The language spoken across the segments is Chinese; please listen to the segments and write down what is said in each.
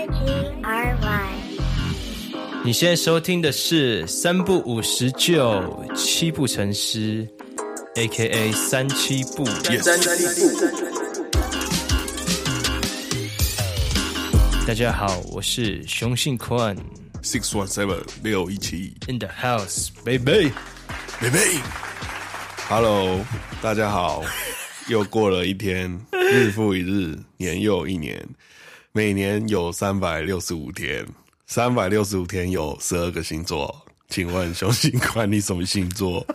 R G R Y。你现在收听的是三不五十九，七步成诗，A K A 三七步。三七步。大家好，我是熊信宽。Six one seven 六一七 In the house，baby，baby。Hello，大家好，又过了一天，日复一日，年又一年，每年有三百六十五天，三百六十五天有十二个星座，请问熊信宽你什么星座？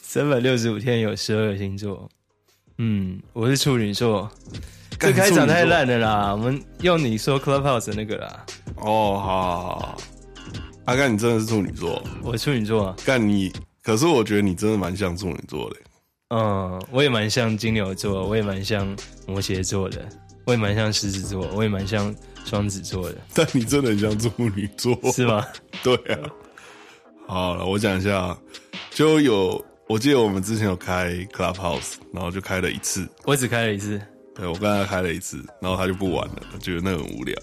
三百六十五天有十二个星座，嗯，我是处女座。这开场太烂了啦！我们用你说 Clubhouse 的那个啦。哦，好好好。阿干，你真的是处女座？我处女座啊。干你，可是我觉得你真的蛮像处女座的。嗯，我也蛮像金牛座，我也蛮像摩羯座的，我也蛮像狮子座，我也蛮像双子座的。但你真的很像处女座，是吗？对啊。好了，我讲一下，就有我记得我们之前有开 Clubhouse，然后就开了一次。我只开了一次。对，我刚才开了一次，然后他就不玩了，觉得那很无聊。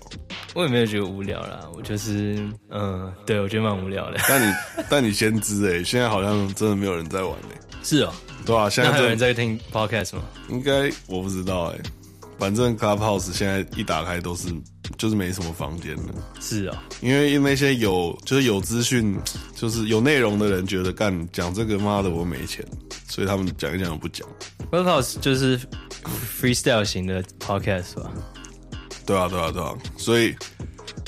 我也没有觉得无聊啦，我就是，嗯，对，我觉得蛮无聊的。但你，但你先知诶，现在好像真的没有人在玩诶。是哦，对啊，现在还有人在听 podcast 吗？应该我不知道诶，反正 Clubhouse 现在一打开都是，就是没什么房间了。是啊，因为那些有就是有资讯，就是有内容的人觉得干讲这个妈的我没钱，所以他们讲一讲不讲。Clubhouse 就是 freestyle 型的 podcast 吧？对啊，对啊，对啊，所以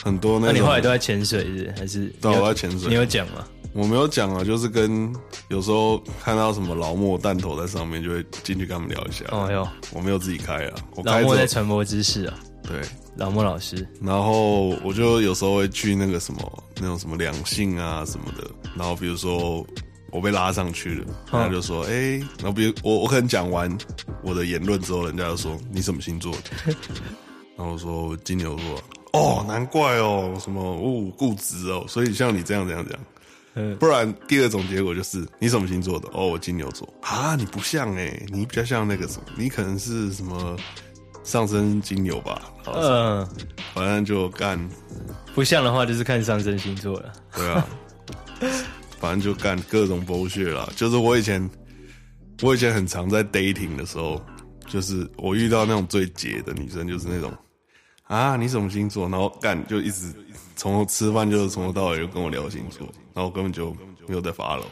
很多那……那你后来都在潜水是是？还是？对啊，我在潜水。你有讲吗？我没有讲啊，就是跟有时候看到什么老莫弹头在上面，就会进去跟他们聊一下。哦哟，我没有自己开啊，我开老莫在传播知识啊。对，老莫老师。然后我就有时候会去那个什么那种什么两性啊什么的，然后比如说。我被拉上去了，他就说：“哎、欸，然后比如我我可能讲完我的言论之后，人家就说你什么星座的？然后我说金牛座。哦，难怪哦，什么哦固执哦，所以像你这样这样这样讲，不然第二种结果就是你什么星座的？哦，我金牛座啊，你不像哎、欸，你比较像那个什么，你可能是什么上升金牛吧？嗯，反正就干不像的话，就是看上升星座了。对啊。”反正就干各种剥削啦，就是我以前，我以前很常在 dating 的时候，就是我遇到那种最解的女生，就是那种啊，你什么星座？然后干就一直从吃饭就是从头到尾就跟我聊星座，然后我根本就没有在 follow。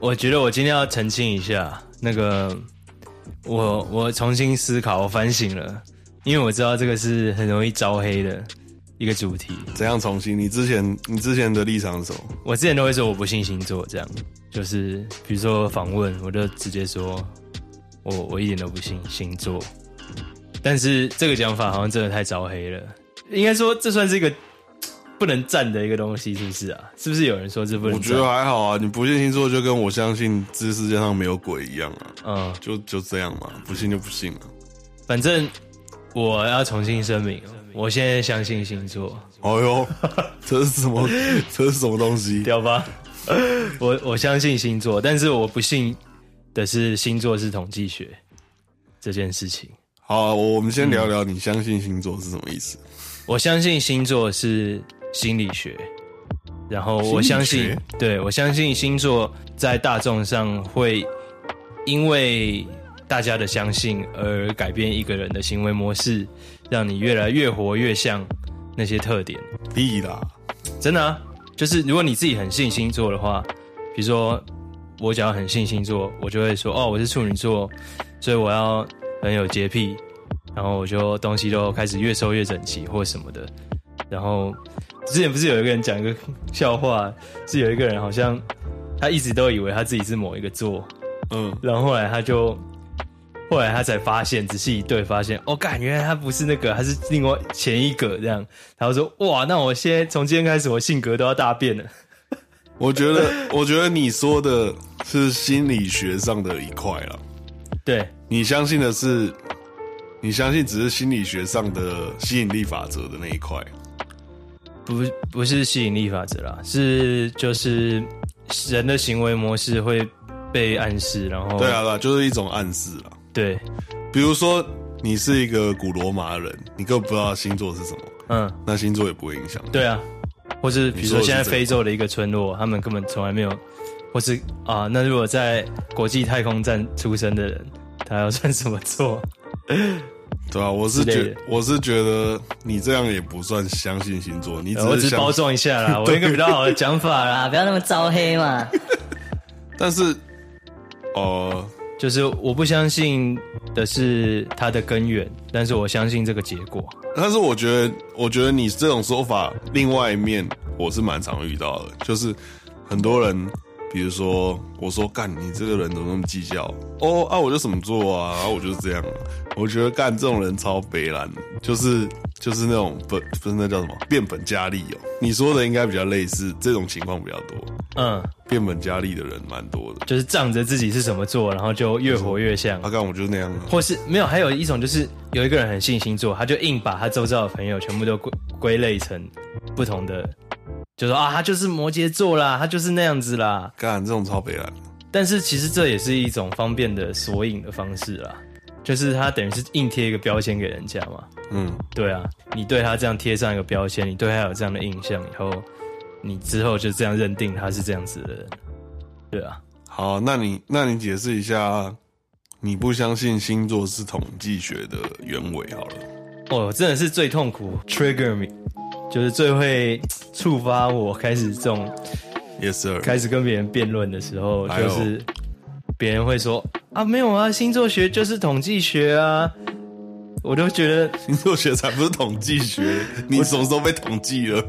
我觉得我今天要澄清一下，那个我我重新思考，我反省了，因为我知道这个是很容易招黑的。一个主题，怎样重新？你之前你之前的立场是什么？我之前都会说我不信星座，这样就是比如说访问，我就直接说我我一点都不信星座。但是这个讲法好像真的太招黑了，应该说这算是一个不能站的一个东西，是不是啊？是不是有人说这不能？我觉得还好啊，你不信星座就跟我相信这世界上没有鬼一样啊，嗯，就就这样嘛，不信就不信了。反正我要重新声明。我现在相信星座。哎呦，这是什么？这是什么东西？屌吧？我我相信星座，但是我不信的是星座是统计学这件事情。好啊，我们先聊聊你相信星座是什么意思？嗯，我相信星座是心理学，然后我相信，对，我相信星座在大众上会因为。大家的相信而改变一个人的行为模式，让你越来越活越像那些特点。必啦，真的啊，就是如果你自己很信星座的话，比如说我只要很信星座，我就会说哦，我是处女座，所以我要很有洁癖，然后我就东西都开始越收越整齐或什么的。然后之前不是有一个人讲一个笑话，是有一个人好像他一直都以为他自己是某一个座，嗯，然后后来他就。后来他才发现，仔细一对，发现哦，感，原来他不是那个，他是另外前一个这样。然后说：“哇，那我现在从今天开始，我性格都要大变了。”我觉得，我觉得你说的是心理学上的一块了。对，你相信的是，你相信只是心理学上的吸引力法则的那一块。不，不是吸引力法则啦，是就是人的行为模式会被暗示，然后对啊，对啊，就是一种暗示啦。对，比如说你是一个古罗马人，你根本不知道星座是什么，嗯，那星座也不会影响。对啊，或是比如说现在非洲的一个村落，他们根本从来没有，或是啊，那如果在国际太空站出生的人，他要算什么座？对啊，我是觉我是觉得你这样也不算相信星座，你只是，我只是包装一下啦，我有一个比较好的讲法啦，不要那么招黑嘛。但是，哦、呃，就是我不相信的是它的根源，但是我相信这个结果。但是我觉得，我觉得你这种说法，另外一面我是蛮常遇到的，就是很多人。比如说，我说干，你这个人怎么那么计较？哦啊，我就怎么做啊？啊，我就是这样。我觉得干这种人超悲烂，就是就是那种本不是那叫什么变本加厉哦。你说的应该比较类似这种情况比较多。嗯，变本加厉的人蛮多的，就是仗着自己是怎么做，然后就越活越像。他干、啊、我就是那样。或是没有，还有一种就是有一个人很信星座，他就硬把他周遭的朋友全部都归归类成不同的。就说啊，他就是摩羯座啦，他就是那样子啦。干这种超北烂。但是其实这也是一种方便的索引的方式啦，就是他等于是硬贴一个标签给人家嘛。嗯，对啊，你对他这样贴上一个标签，你对他有这样的印象以后，你之后就这样认定他是这样子的人。对啊。好，那你那你解释一下，你不相信星座是统计学的原委好了。哦，真的是最痛苦，trigger me。就是最会触发我开始这种，Yes sir，开始跟别人辩论的时候，就是别人会说啊，没有啊，星座学就是统计学啊，我都觉得星座学才不是统计学，你什么时候被统计了？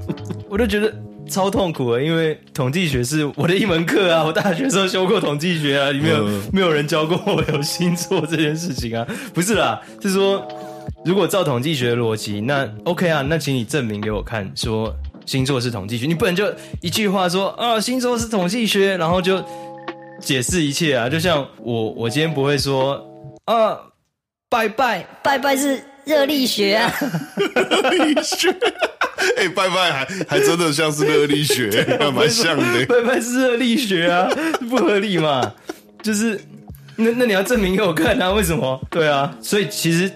我都觉得超痛苦啊，因为统计学是我的一门课啊，我大学时候修过统计学啊，里面有没有人教过我有星座这件事情啊？不是啦，是说。如果照统计学的逻辑，那 OK 啊，那请你证明给我看，说星座是统计学。你不能就一句话说啊，星座是统计学，然后就解释一切啊。就像我，我今天不会说啊，拜拜拜拜是热力学啊，热力学。哎、欸，拜拜还还真的像是热力学，蛮像的。拜拜是热力学啊，不合理嘛？就是那那你要证明给我看啊？为什么？对啊，所以其实。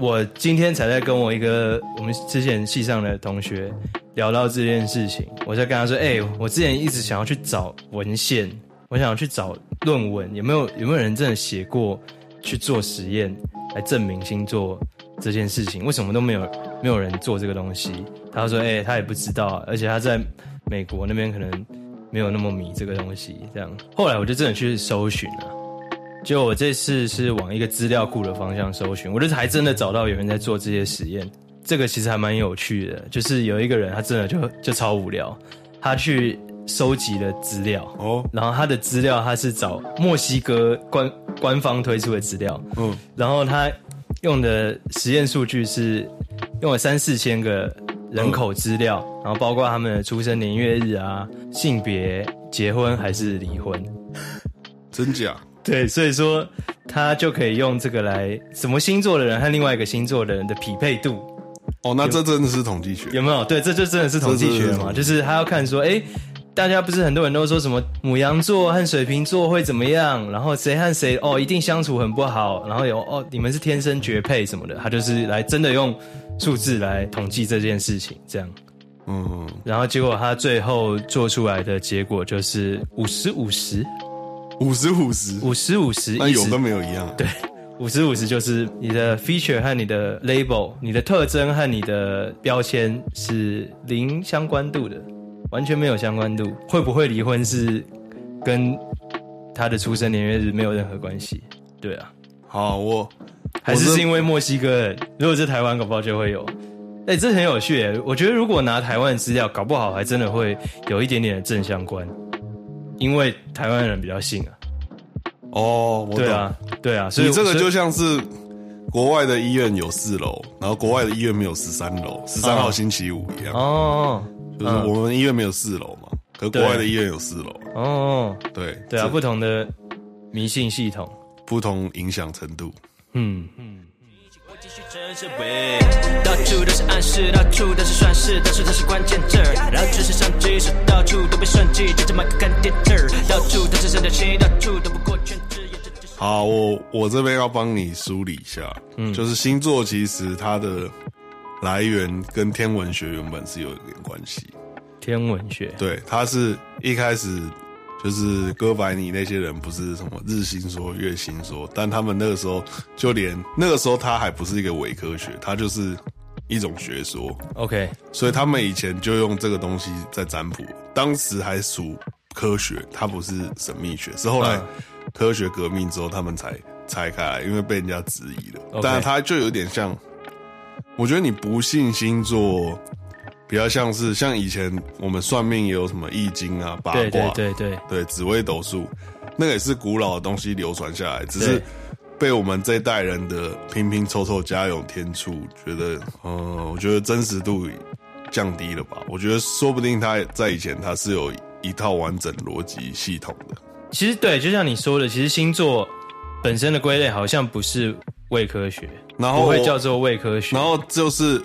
我今天才在跟我一个我们之前系上的同学聊到这件事情，我在跟他说：“哎、我之前一直想要去找文献，我想要去找论文，有没有有没有人真的写过去做实验来证明星座这件事情？为什么都没有没有人做这个东西？”他说：“哎、他也不知道，而且他在美国那边可能没有那么迷这个东西。”这样，后来我就真的去搜寻了。就我这次是往一个资料库的方向搜寻，我就是还真的找到有人在做这些实验，这个其实还蛮有趣的。就是有一个人，他真的就就超无聊，他去收集了资料哦，然后他的资料他是找墨西哥官官方推出的资料，嗯，然后他用的实验数据是用了三四千个人口资料，然后包括他们的出生年月日啊、性别、结婚还是离婚，真假？对，所以说他就可以用这个来什么星座的人和另外一个星座的人的匹配度。哦，那这真的是统计学，有没有？对，这就真的是统计学嘛，就是他要看说，哎，大家不是很多人都说什么母羊座和水瓶座会怎么样？然后谁和谁哦一定相处很不好，然后有哦你们是天生绝配什么的，他就是来真的用数字来统计这件事情，这样。嗯，然后结果他最后做出来的结果就是五十五十。五十五十，五十五十，那有跟没有一样。对，五十五十就是你的 feature 和你的 label，你的特征和你的标签是零相关度的，完全没有相关度。会不会离婚是跟他的出生年月日没有任何关系。对啊，好，我还是是因为墨西哥人，如果是台湾，搞不好就会有。哎、欸，这很有趣。我觉得如果拿台湾的资料，搞不好还真的会有一点点的正相关。因为台湾人比较信啊，哦，我懂，对啊，对啊，所以这个就像是国外的医院有四楼，然后国外的医院没有十三楼，十三号星期五一样。哦，就是我们医院没有四楼嘛，可是国外的医院有四楼。哦，对对啊，不同的迷信系统，不同影响程度，嗯。嗯。到处都是暗示，到处都是算式，但是关键字。然后知识上知识，到处都被算计，就这么个干电池。到处都是神的气，到处都不过圈子。好，我我这边要帮你梳理一下，嗯，就是星座其实它的来源跟天文学原本是有一点关系。天文学，对，它是一开始就是哥白尼那些人不是什么日心说、月心说，但他们那个时候就连那个时候他还不是一个伪科学，他就是一种学说。OK，所以他们以前就用这个东西在占卜，当时还属科学，它不是神秘学，是后来科学革命之后他们才拆开来，因为被人家质疑了。但是它就有点像，我觉得你不信星座。比较像是像以前我们算命也有什么易经啊、八卦，对对对对，对紫微斗数，那个也是古老的东西流传下来，只是被我们这一代人的拼拼凑凑、加油添醋，觉得，嗯，我觉得真实度降低了吧？我觉得说不定他在以前他是有一套完整逻辑系统的。其实对，就像你说的，其实星座本身的归类好像不是伪科学，然后不会叫做伪科学，然后就是。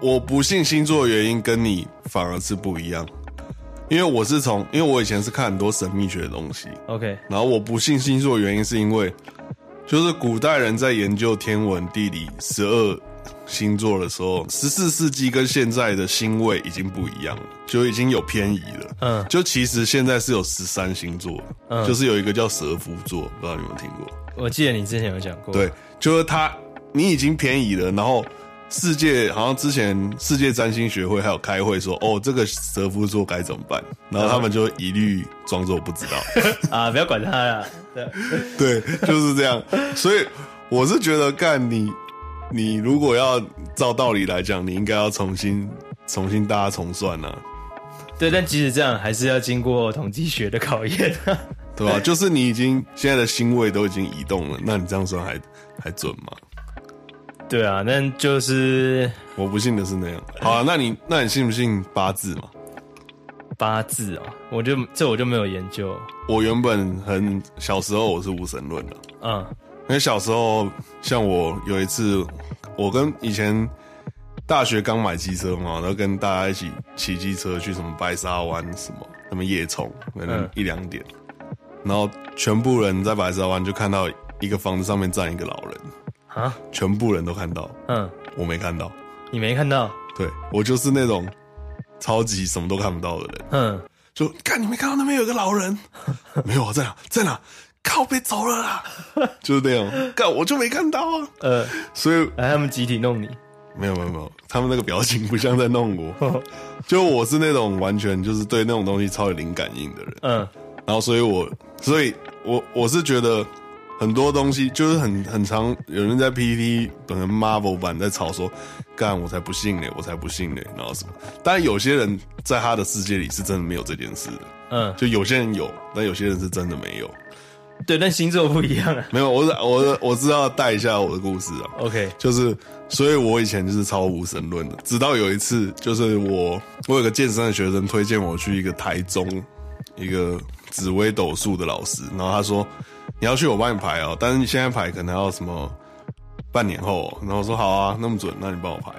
我不信星座的原因跟你反而是不一样，因为我是从，因为我以前是看很多神秘学的东西，OK，然后我不信星座的原因是因为，就是古代人在研究天文地理十二星座的时候，十四世纪跟现在的星位已经不一样了，就已经有偏移了。嗯，就其实现在是有十三星座，嗯，就是有一个叫蛇夫座，不知道你有没有听过？我记得你之前有讲过，对，就是他，你已经偏移了，然后。世界好像之前世界占星学会还有开会说，哦，这个蛇夫座该怎么办？然后他们就一律装作不知道 啊，不要管他了。对 对，就是这样。所以我是觉得，干你，你如果要照道理来讲，你应该要重新重新大家重算啊。对，但即使这样，还是要经过统计学的考验，对吧？就是你已经现在的星位都已经移动了，那你这样算还还准吗？对啊，但就是我不信的是那样。好啊，那你那你信不信八字嘛？八字哦，我就这我就没有研究。我原本很小时候我是无神论的，嗯，因为小时候像我有一次，我跟以前大学刚买机车嘛，然后跟大家一起骑机车去什么白沙湾什么什么夜冲，可能一两点，嗯，然后全部人在白沙湾就看到一个房子上面站一个老人。啊！全部人都看到，嗯，我没看到，你没看到？对，我就是那种超级什么都看不到的人，嗯，就看你没看到那边有个老人，没有啊，在哪？在哪？靠别走了啦，就是那样，干我就没看到啊，呃，所以来他们集体弄你，没有没有没有，他们那个表情不像在弄我，就我是那种完全就是对那种东西超有灵感应的人，嗯，然后所以我，所以我我是觉得。很多东西就是很很常，有人在 PPT 本身 Marvel 版在吵说，干我才不信呢，我才不信呢，然后什么？但有些人在他的世界里是真的没有这件事的，嗯，就有些人有，但有些人是真的没有。对，但星座不一样啊。没有，我我我知道带一下我的故事啊。OK，就是，所以我以前就是超无神论的，直到有一次，就是我我有个健身的学生推荐我去一个台中一个紫微斗数的老师，然后他说。你要去我帮你排哦，但是你现在排可能要什么半年后哦，然后我说好啊，那么准，那你帮我排。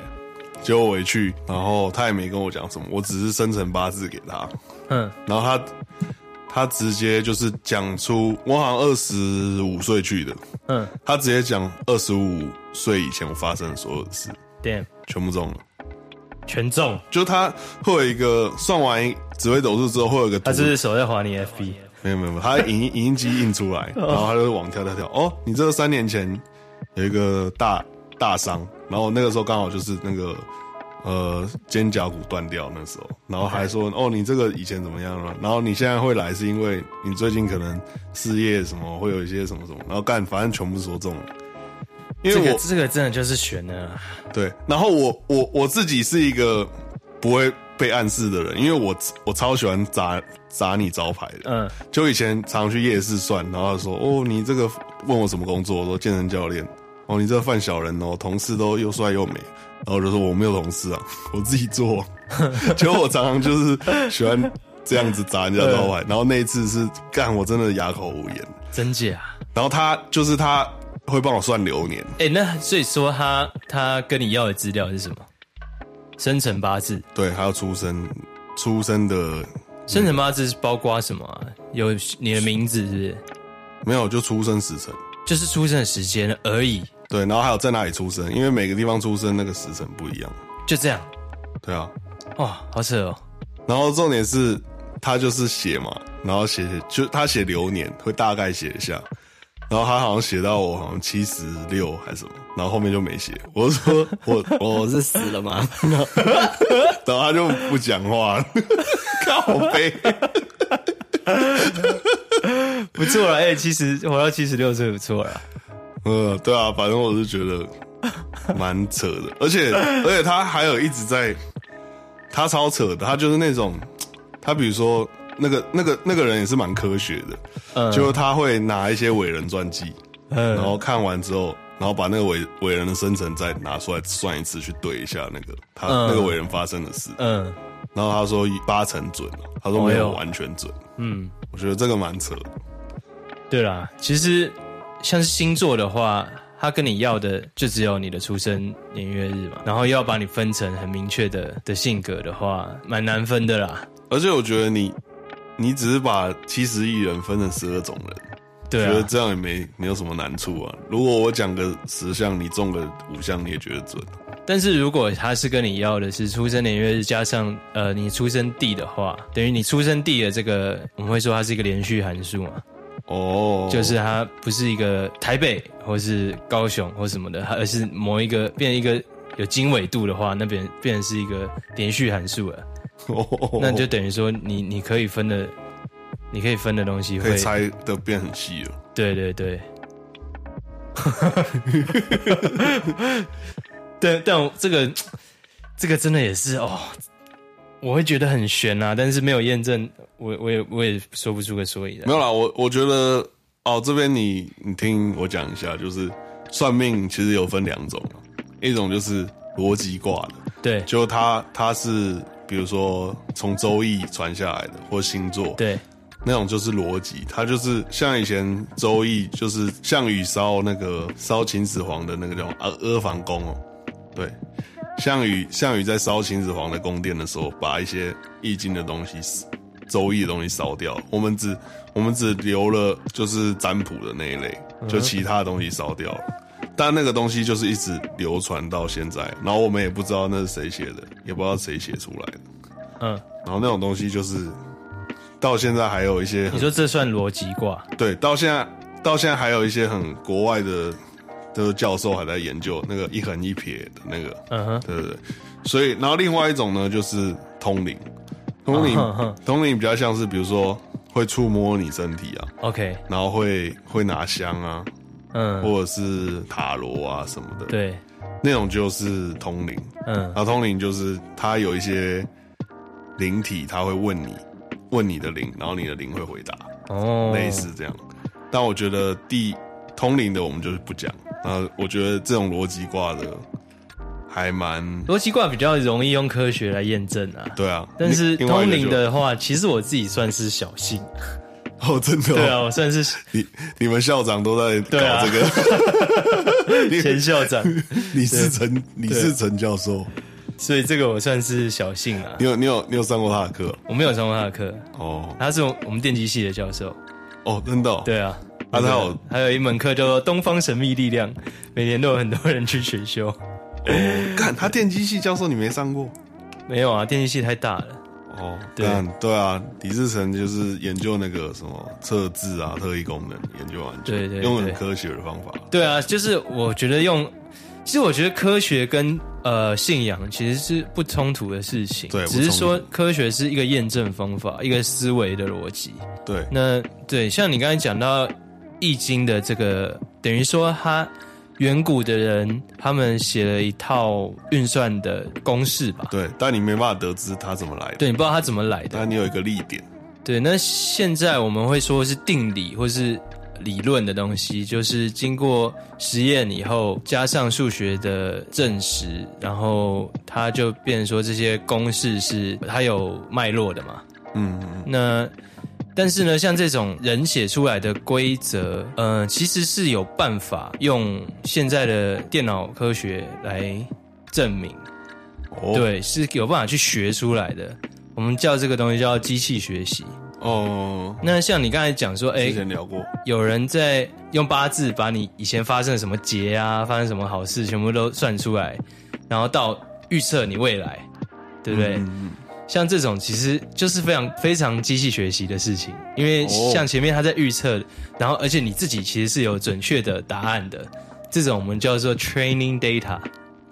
结果我一去，然后他也没跟我讲什么，我只是生辰八字给他，嗯，然后他他直接就是讲出我好像二十五岁去的，嗯，他直接讲二十五岁以前我发生的所有的事，对，全部中了，全中，就他会有一个算完紫微斗数之后会有一个，他是手在滑你 FB。没有没有，他影影印机印出来，然后他就往跳跳跳。哦，你这个三年前有一个大大伤，然后那个时候刚好就是那个呃肩胛骨断掉那时候，然后还说哦，你这个以前怎么样了？然后你现在会来是因为你最近可能事业什么会有一些什么什么，然后干反正全部说中了。因为我、这个、这个真的就是悬的。对，然后我我我自己是一个不会。被暗示的人，因为我我超喜欢砸砸你招牌的，嗯，就以前常常去夜市算，然后他说哦，你这个问我什么工作，我说健身教练，哦，你这个犯小人哦，同事都又帅又美，然后我就说我没有同事啊，我自己做，结果我常常就是喜欢这样子砸人家招牌，然后那一次是干我真的哑口无言，真假？然后他就是他会帮我算流年，哎、欸，那所以说他他跟你要的资料是什么？生辰八字，对，还有出生，出生的生辰八字是包括什么啊？有你的名字是不是？没有，就出生时辰。就是出生的时间而已。对，然后还有在哪里出生，因为每个地方出生那个时辰不一样。就这样。对啊。哇，好扯哦。然后重点是，他就是写嘛，然后写就他写流年会大概写一下，然后他好像写到我好像七十六还是什么，然后后面就没写。我说我我是死了吗？然后他就不讲话了，靠背。不错了，哎、欸，其实活到七十六岁不错了。嗯，对啊，反正我是觉得蛮扯的，而且而且他还有一直在。他超扯的，他就是那种，他比如说那个那个那个人也是蛮科学的，嗯，就他会拿一些伟人传记，嗯，然后看完之后，然后把那个伟伟人的生辰再拿出来算一次，去对一下那个他、嗯、那个伟人发生的事，嗯，然后他说八成准，他说没有完全准，嗯，我觉得这个蛮扯。对啦，其实像是星座的话。他跟你要的就只有你的出生年月日嘛，然后又要把你分成很明确的的性格的话，蛮难分的啦。而且我觉得你，你只是把七十亿人分成十二种人，对、啊，觉得这样也没没有什么难处啊。如果我讲个十项，你中个五项，你也觉得准。但是如果他是跟你要的是出生年月日加上呃你出生地的话，等于你出生地的这个，我们会说它是一个连续函数嘛。哦、oh.，就是它不是一个台北或是高雄或什么的，而是某一个变一个有经纬度的话，那边变成是一个连续函数了。哦、oh.，那就等于说你你可以分的，你可以分的东西会可以猜的变很细了。对对对。但但这个这个真的也是哦。我会觉得很悬啊，但是没有验证，我我也我也说不出个所以然。没有啦，我我觉得哦，这边你你听我讲一下，就是算命其实有分两种，一种就是逻辑挂的，对，就它它是比如说从周易传下来的，或星座，对，那种就是逻辑，它就是像以前周易就是项羽烧那个烧秦始皇的那个叫阿阿房宫哦，对。项羽项羽在烧秦始皇的宫殿的时候，把一些易经的东西、周易的东西烧掉。我们只我们只留了就是占卜的那一类，就其他的东西烧掉了。但那个东西就是一直流传到现在，然后我们也不知道那是谁写的，也不知道谁写出来的。嗯，然后那种东西就是到现在还有一些，你说这算逻辑卦？对，到现在到现在还有一些很国外的。就是教授还在研究那个一横一撇的那个，嗯哼，对对对，所以然后另外一种呢，就是通灵，通灵、uh-huh. 通灵比较像是比如说会触摸你身体啊，OK，然后会会拿香啊，嗯，或者是塔罗啊什么的，对，那种就是通灵，嗯，然后通灵就是他有一些灵体，他会问你问你的灵，然后你的灵会回答，哦，类似这样，但我觉得第通灵的我们就是不讲。啊，我觉得这种逻辑挂的还蛮逻辑卦比较容易用科学来验证啊。对啊，但是通灵的话，其实我自己算是小信。哦，真的、哦？对啊，我算是你你们校长都在搞这个，前、啊、校长，你是陈你是陈教授，所以这个我算是小幸啊。你有你有你有上过他的课？我没有上过他的课哦，他是我们电机系的教授。哦，真的、哦？对啊。啊，他有还有一门课叫做《东方神秘力量》，每年都有很多人去选修。哦，干，他电机系教授你没上过？没有啊，电机系太大了。哦，对对啊，李志成就是研究那个什么测字啊、特异功能，研究完对，对对，用很科学的方法。对啊，就是我觉得用，其实我觉得科学跟呃信仰其实是不冲突的事情，对，只是说科学是一个验证方法，一个思维的逻辑。对，那对，像你刚才讲到。易经的这个等于说，他远古的人他们写了一套运算的公式吧？对，但你没办法得知它怎么来的。对，你不知道它怎么来的，但你有一个例点。对，那现在我们会说是定理或是理论的东西，就是经过实验以后，加上数学的证实，然后它就变成说这些公式是它有脉络的嘛？嗯，那。但是呢，像这种人写出来的规则，呃，其实是有办法用现在的电脑科学来证明。哦，对，是有办法去学出来的。我们叫这个东西叫机器学习。哦，那像你刚才讲说，哎、之前聊过，有人在用八字把你以前发生什么劫啊，发生什么好事，全部都算出来，然后到预测你未来，对不对？嗯像这种其实就是非常非常机器学习的事情，因为像前面他在预测，然后而且你自己其实是有准确的答案的，这种我们叫做 training data，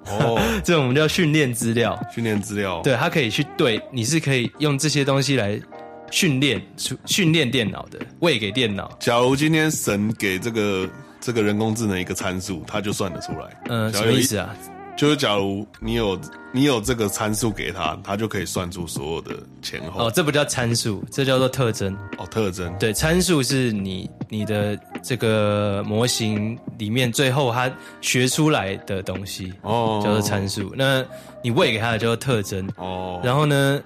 哦，这种我们叫训练资料，训练资料，对，它可以去对，你是可以用这些东西来训练出训练电脑的，喂给电脑。假如今天神给这个这个人工智能一个参数，它就算得出来。嗯，什么意思啊？就是假如你有你有这个参数给他，他就可以算出所有的前后。哦，这不叫参数，这叫做特征。哦，特征。对，参数是你你的这个模型里面最后它学出来的东西，哦，叫做参数。那你喂给它的叫做特征。哦。然后呢，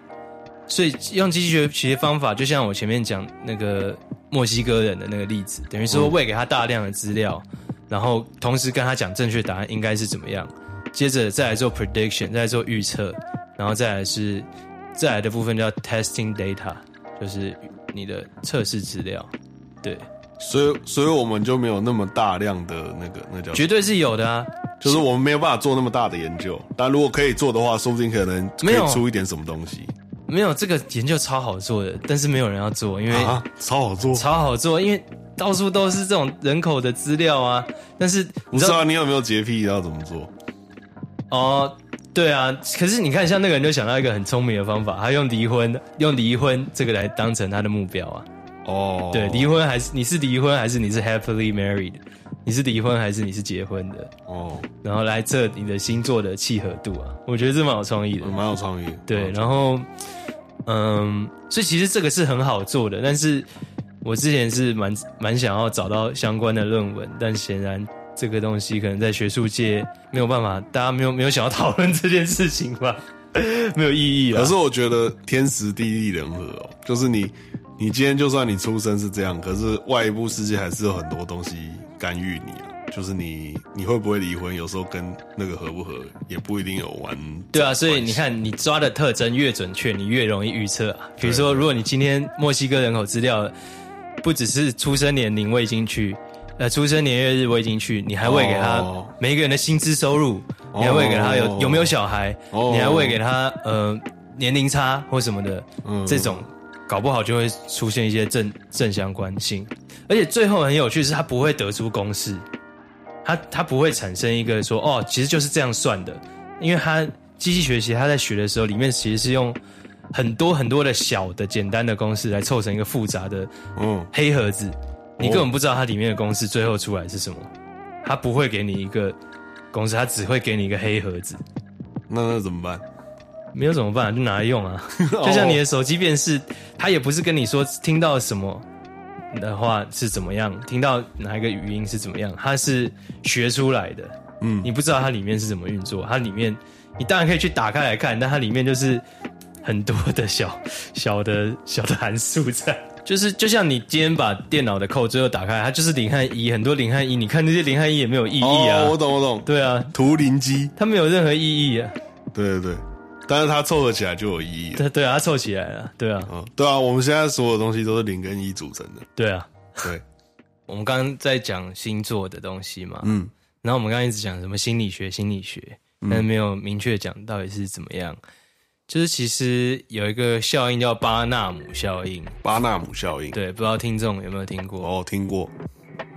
所以用机器学习方法，就像我前面讲那个墨西哥人的那个例子，等于说喂给他大量的资料，嗯，然后同时跟他讲正确答案应该是怎么样。接着再来做 prediction，再来做预测，然后再来是再来的部分叫 testing data，就是你的测试资料。对，所以所以我们就没有那么大量的那个那叫，绝对是有的啊，就是我们没有办法做那么大的研究，但如果可以做的话，说不定可能可以出一点什么东西。没有，这个研究超好做的，但是没有人要做，因为、啊、超好做，超好做，因为到处都是这种人口的资料啊。但是你知道，不知道你有没有洁癖，要怎么做？哦，对啊，可是你看，像那个人就想到一个很聪明的方法，他用离婚，用离婚这个来当成他的目标啊。哦，对，离婚还是你是离婚还是你是 happily married？你是离婚还是你是结婚的？哦，然后来测你的星座的契合度啊，我觉得这蛮有创意的，蛮有创意。对，然后，嗯，所以其实这个是很好做的，但是我之前是蛮蛮想要找到相关的论文，但显然。这个东西可能在学术界没有办法，大家没有没有想要讨论这件事情吧，没有意义啊。可是我觉得天时地利人和哦，就是你你今天就算你出生是这样，可是外部世界还是有很多东西干预你啊。就是你你会不会离婚，有时候跟那个合不合也不一定有完。对啊，所以你看你抓的特征越准确，你越容易预测啊。比如说，如果你今天墨西哥人口资料不只是出生年龄未进去。呃，出生年月日我已经去，你还喂给他每一个人的薪资收入，你还喂给他有有没有小孩，你还喂给他呃年龄差或什么的，这种搞不好就会出现一些正正相关性，而且最后很有趣是，他不会得出公式，他他不会产生一个说哦，其实就是这样算的，因为他机器学习他在学的时候，里面其实是用很多很多的小的简单的公式来凑成一个复杂的嗯。黑盒子。你根本不知道它里面的公式最后出来是什么，它不会给你一个公式，它只会给你一个黑盒子。那那怎么办？没有怎么办？就拿来用啊！就像你的手机辨识，它也不是跟你说听到什么的话是怎么样，听到哪一个语音是怎么样，它是学出来的。嗯，你不知道它里面是怎么运作，它里面你当然可以去打开来看，但它里面就是很多的小 小的小的函数在。就是就像你今天把电脑的扣最后打开，它就是零和一，很多零和一，你看那些零和一也没有意义啊。哦，我懂我懂。对啊，图灵机，它没有任何意义啊。对对对，但是它凑合起来就有意义。对对啊，它凑起来了。对啊，嗯，对啊，我们现在所有东西都是零跟一组成的。对啊，对。我们刚刚在讲星座的东西嘛，嗯，然后我们刚刚一直讲什么心理学，心理学，但是没有明确讲到底是怎么样。就是其实有一个效应叫巴纳姆效应，巴纳姆效应，对，不知道听众有没有听过？哦，听过，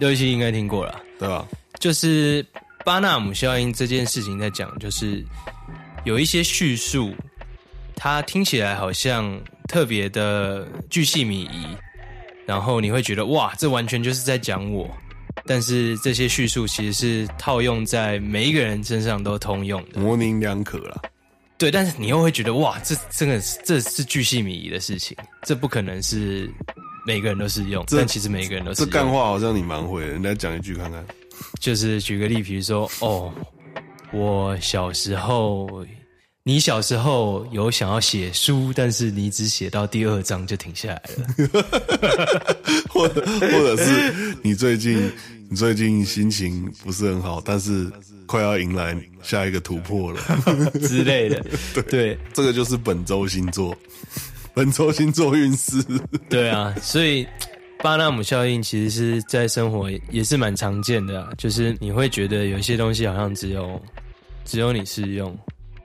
六一七应该听过了，对吧？就是巴纳姆效应这件事情在讲，就是有一些叙述，它听起来好像特别的巨细靡遗，然后你会觉得哇，这完全就是在讲我，但是这些叙述其实是套用在每一个人身上都通用的，模棱两可啦。对，但是你又会觉得哇，这真的是这是巨细靡遗的事情，这不可能是每个人都适用。但其实每个人都是。这干话好像你蛮会的，你来讲一句看看。就是举个例，比如说哦，我小时候，你小时候有想要写书，但是你只写到第二章就停下来了，或者或者是你最近你最近心情不是很好，但是。快要迎来下一个突破了 之类的，对，这个就是本周星座。本周星座运势。对啊，所以巴纳姆效应其实是在生活也是蛮常见的啊，就是你会觉得有一些东西好像只有只有你适用，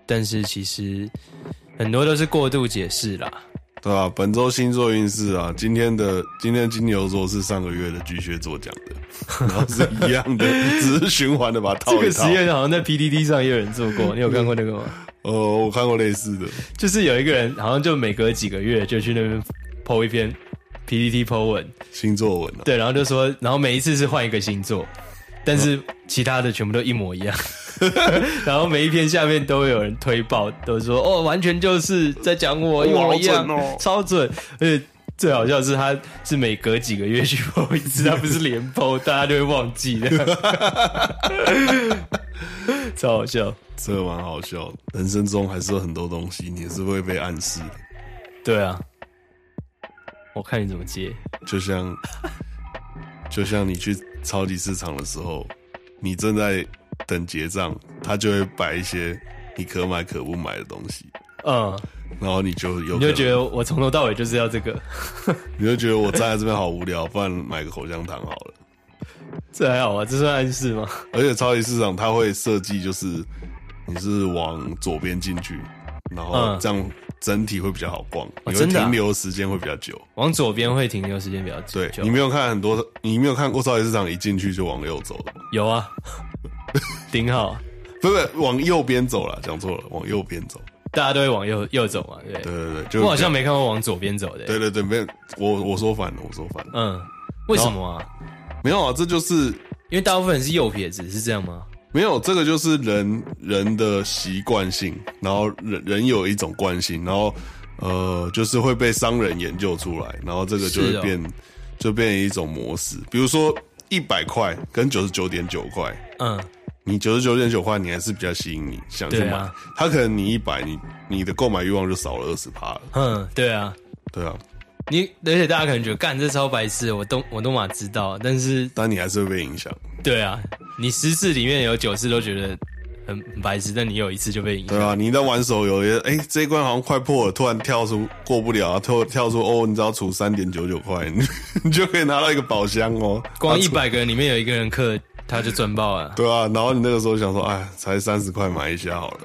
但是其实很多都是过度解释啦。对啊，本周星座运势啊，今天的今天金牛座是上个月的巨蟹座讲的，然后是一样的，只是循环的把它套一套。这个实验好像在 PTT 上也有人做过，你有看过那个吗？呃，我看过类似的，就是有一个人好像就每隔几个月就去那边 po 一篇 PTT po 文，星座文啊，对，然后就说，然后每一次是换一个星座，但是其他的全部都一模一样。然后每一篇下面都会有人推爆，都说哦，完全就是在讲我一模一样，哦、超准。而且最好笑的是，他是每隔几个月去 po 一次，他不是连 po，大家就会忘记的，超好笑，这个蛮好笑。人生中还是有很多东西，你是会被暗示的。对啊，我看你怎么接。就像，就像你去超级市场的时候，你正在。等结账，他就会摆一些你可买可不买的东西。嗯，然后你就有，你就觉得我从头到尾就是要这个，你就觉得我站在这边好无聊，不然买个口香糖好了。这还好啊，这算暗示吗？而且超级市场它会设计，就是你是往左边进去，然后这样整体会比较好逛，你会停留时间会比较久。往左边会停留时间比较久。对，你没有看很多，你没有看过超级市场一进去就往右走的吗？有啊。顶好，不是往右边走了，讲错了，往右边走，大家都会往右右走嘛，对对对对，我好像没看过往左边走的，对对对，没有，我我说反了，我说反了，嗯，为什么啊？没有啊，这就是因为大部分人是右撇子，是这样吗？没有，这个就是人人的习惯性，然后人人有一种惯性，然后呃，就是会被商人研究出来，然后这个就会变，哦、就变成一种模式，比如说一百块跟九十九点九块，嗯。你九十九点九块，你还是比较吸引你想去买。啊、他可能你一百，你你的购买欲望就少了二十趴了。嗯，对啊，对啊。你而且大家可能觉得干这超白痴，我都我都马知道，但是但你还是会被影响。对啊，你十次里面有九次都觉得很很白痴，但你有一次就被影响。对啊，你在玩手游，哎、欸，这一关好像快破了，突然跳出过不了，跳跳出哦，你只要出三点九九块，你就可以拿到一个宝箱哦。光一百个人里面有一个人氪。他就赚爆了，对啊，然后你那个时候想说，哎，才三十块买一下好了，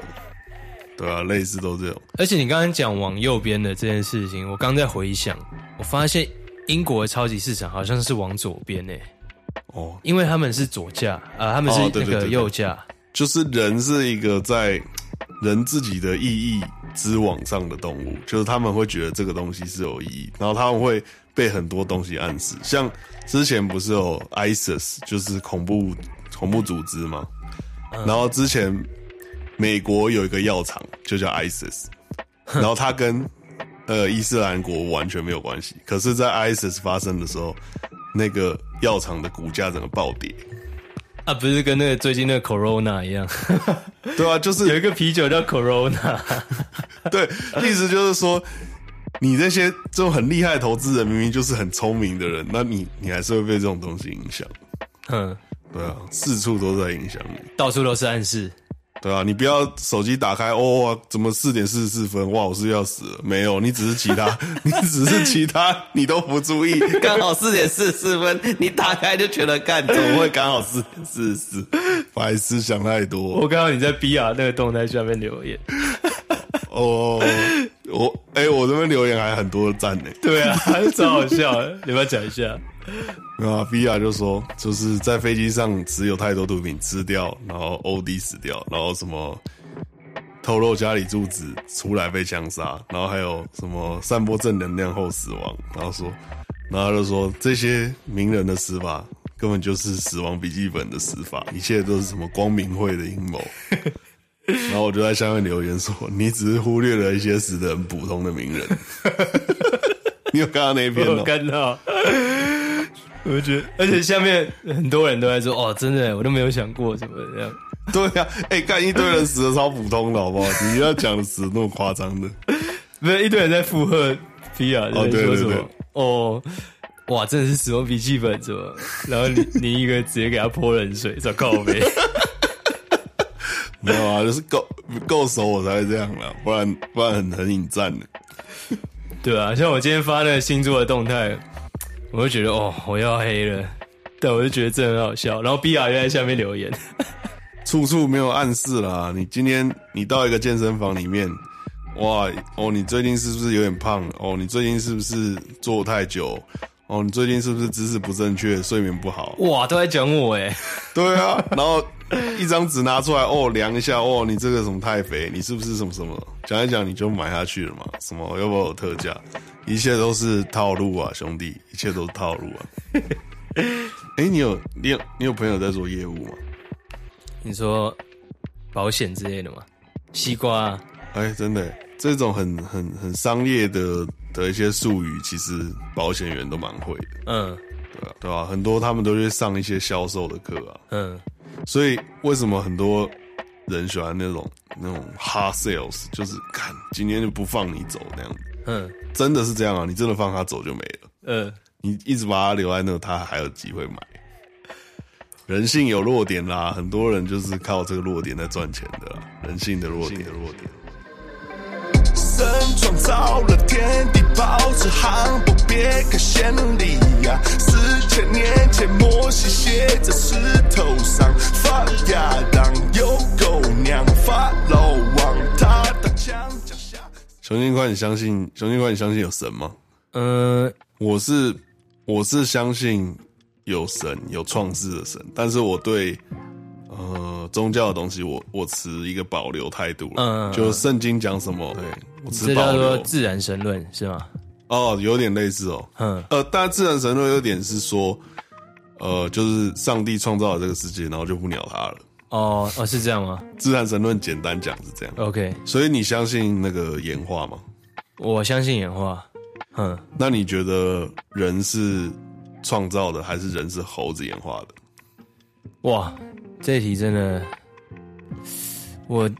对啊，类似都这种。而且你刚刚讲往右边的这件事情，我刚在回想，我发现英国的超级市场好像是往左边诶。哦，因为他们是左驾啊，他们是那个右驾，就是人是一个在人自己的意义之网上的动物，就是他们会觉得这个东西是有意义，然后他们会被很多东西暗示，像。之前不是有 ISIS，就是恐怖恐怖组织吗？然后之前美国有一个药厂就叫 ISIS，然后它跟呃伊斯兰国完全没有关系。可是，在 ISIS 发生的时候，那个药厂的股价整个暴跌。啊，不是跟那个最近那个 Corona 一样？对啊，就是 有一个啤酒叫 Corona。对，意思就是说。你这些这种很厉害的投资人，明明就是很聪明的人，那你你还是会被这种东西影响。嗯，对啊，四处都在影响你，到处都是暗示。对啊，你不要手机打开，哦，怎么四点四十四分？哇，我是要死了。没有，你只是其他，你只是其他，你都不注意，刚好四点四十四分，你打开就觉得干，怎么会刚好四点四十四？白思想太多。我看到你在 BR 那个动态下面留言。哦，我哎、欸，我这边留言还很多赞呢。对啊，还是超好笑的，你要不要讲一下？啊，VR 就说就是在飞机上持有太多毒品吃掉，然后 OD 死掉，然后什么透露家里住址出来被枪杀，然后还有什么散播正能量后死亡，然后说，然后他就说这些名人的死法根本就是死亡笔记本的死法，一切都是什么光明会的阴谋。然后我就在下面留言说：“你只是忽略了一些死的很普通的名人。”你有看到那一篇吗？我看到，我觉得，而且下面很多人都在说：“哦，真的，我都没有想过什么这样。”对呀、啊，哎、欸，看一堆人死的超普通的，好不好？你要讲的死的那么夸张的，不是一堆人在附和皮亚，哦，对对对，哦，哇，真的是死亡笔记本怎么？然后你你一个直接给他泼冷水，找靠北。没有啊，就是够够熟我才会这样啦，不然不然很很引战的。对啊，像我今天发那个星座的动态，我就觉得哦，我要黑了，对我就觉得这很好笑。然后 B R 又在下面留言，处处没有暗示啦。你今天你到一个健身房里面，哇哦，你最近是不是有点胖？哦，你最近是不是坐太久？哦，你最近是不是姿势不正确，睡眠不好？哇，都在讲我哎。对啊，然后 一张纸拿出来，哦，量一下，哦，你这个什么太肥，你是不是什么什么？讲一讲你就买下去了嘛？什么要不要有特价？一切都是套路啊，兄弟，一切都是套路啊。哎、欸，你有你有你有朋友在做业务吗？你说保险之类的吗？西瓜、啊？哎、欸，真的，这种很很很商业的。的一些术语，其实保险员都蛮会的。嗯，对啊，对啊？很多他们都去上一些销售的课啊。嗯，所以为什么很多人喜欢那种那种 hard sales，就是看今天就不放你走那样子。嗯，真的是这样啊？你真的放他走就没了。嗯，你一直把他留在那，他还有机会买。人性有弱点啦，很多人就是靠这个弱点在赚钱的啦。人性的弱点，的弱点。神创造了天地，保持航步，别开先例呀！四千年前，摩西写在石头上，发芽当有狗娘，法老王他的墙脚下。熊金宽，你相信？熊金宽，你相信有神吗？嗯、呃，我是我是相信有神，有创世的神，但是我对。呃，宗教的东西我，我我持一个保留态度了。嗯，就圣经讲什么，对，我持保自然神论是吗？哦，有点类似哦。嗯，呃，但自然神论有点是说，呃，就是上帝创造了这个世界，然后就不鸟他了。哦，哦，是这样吗？自然神论简单讲是这样。OK，所以你相信那个演化吗？我相信演化。嗯，那你觉得人是创造的，还是人是猴子演化的？哇。这题真的，我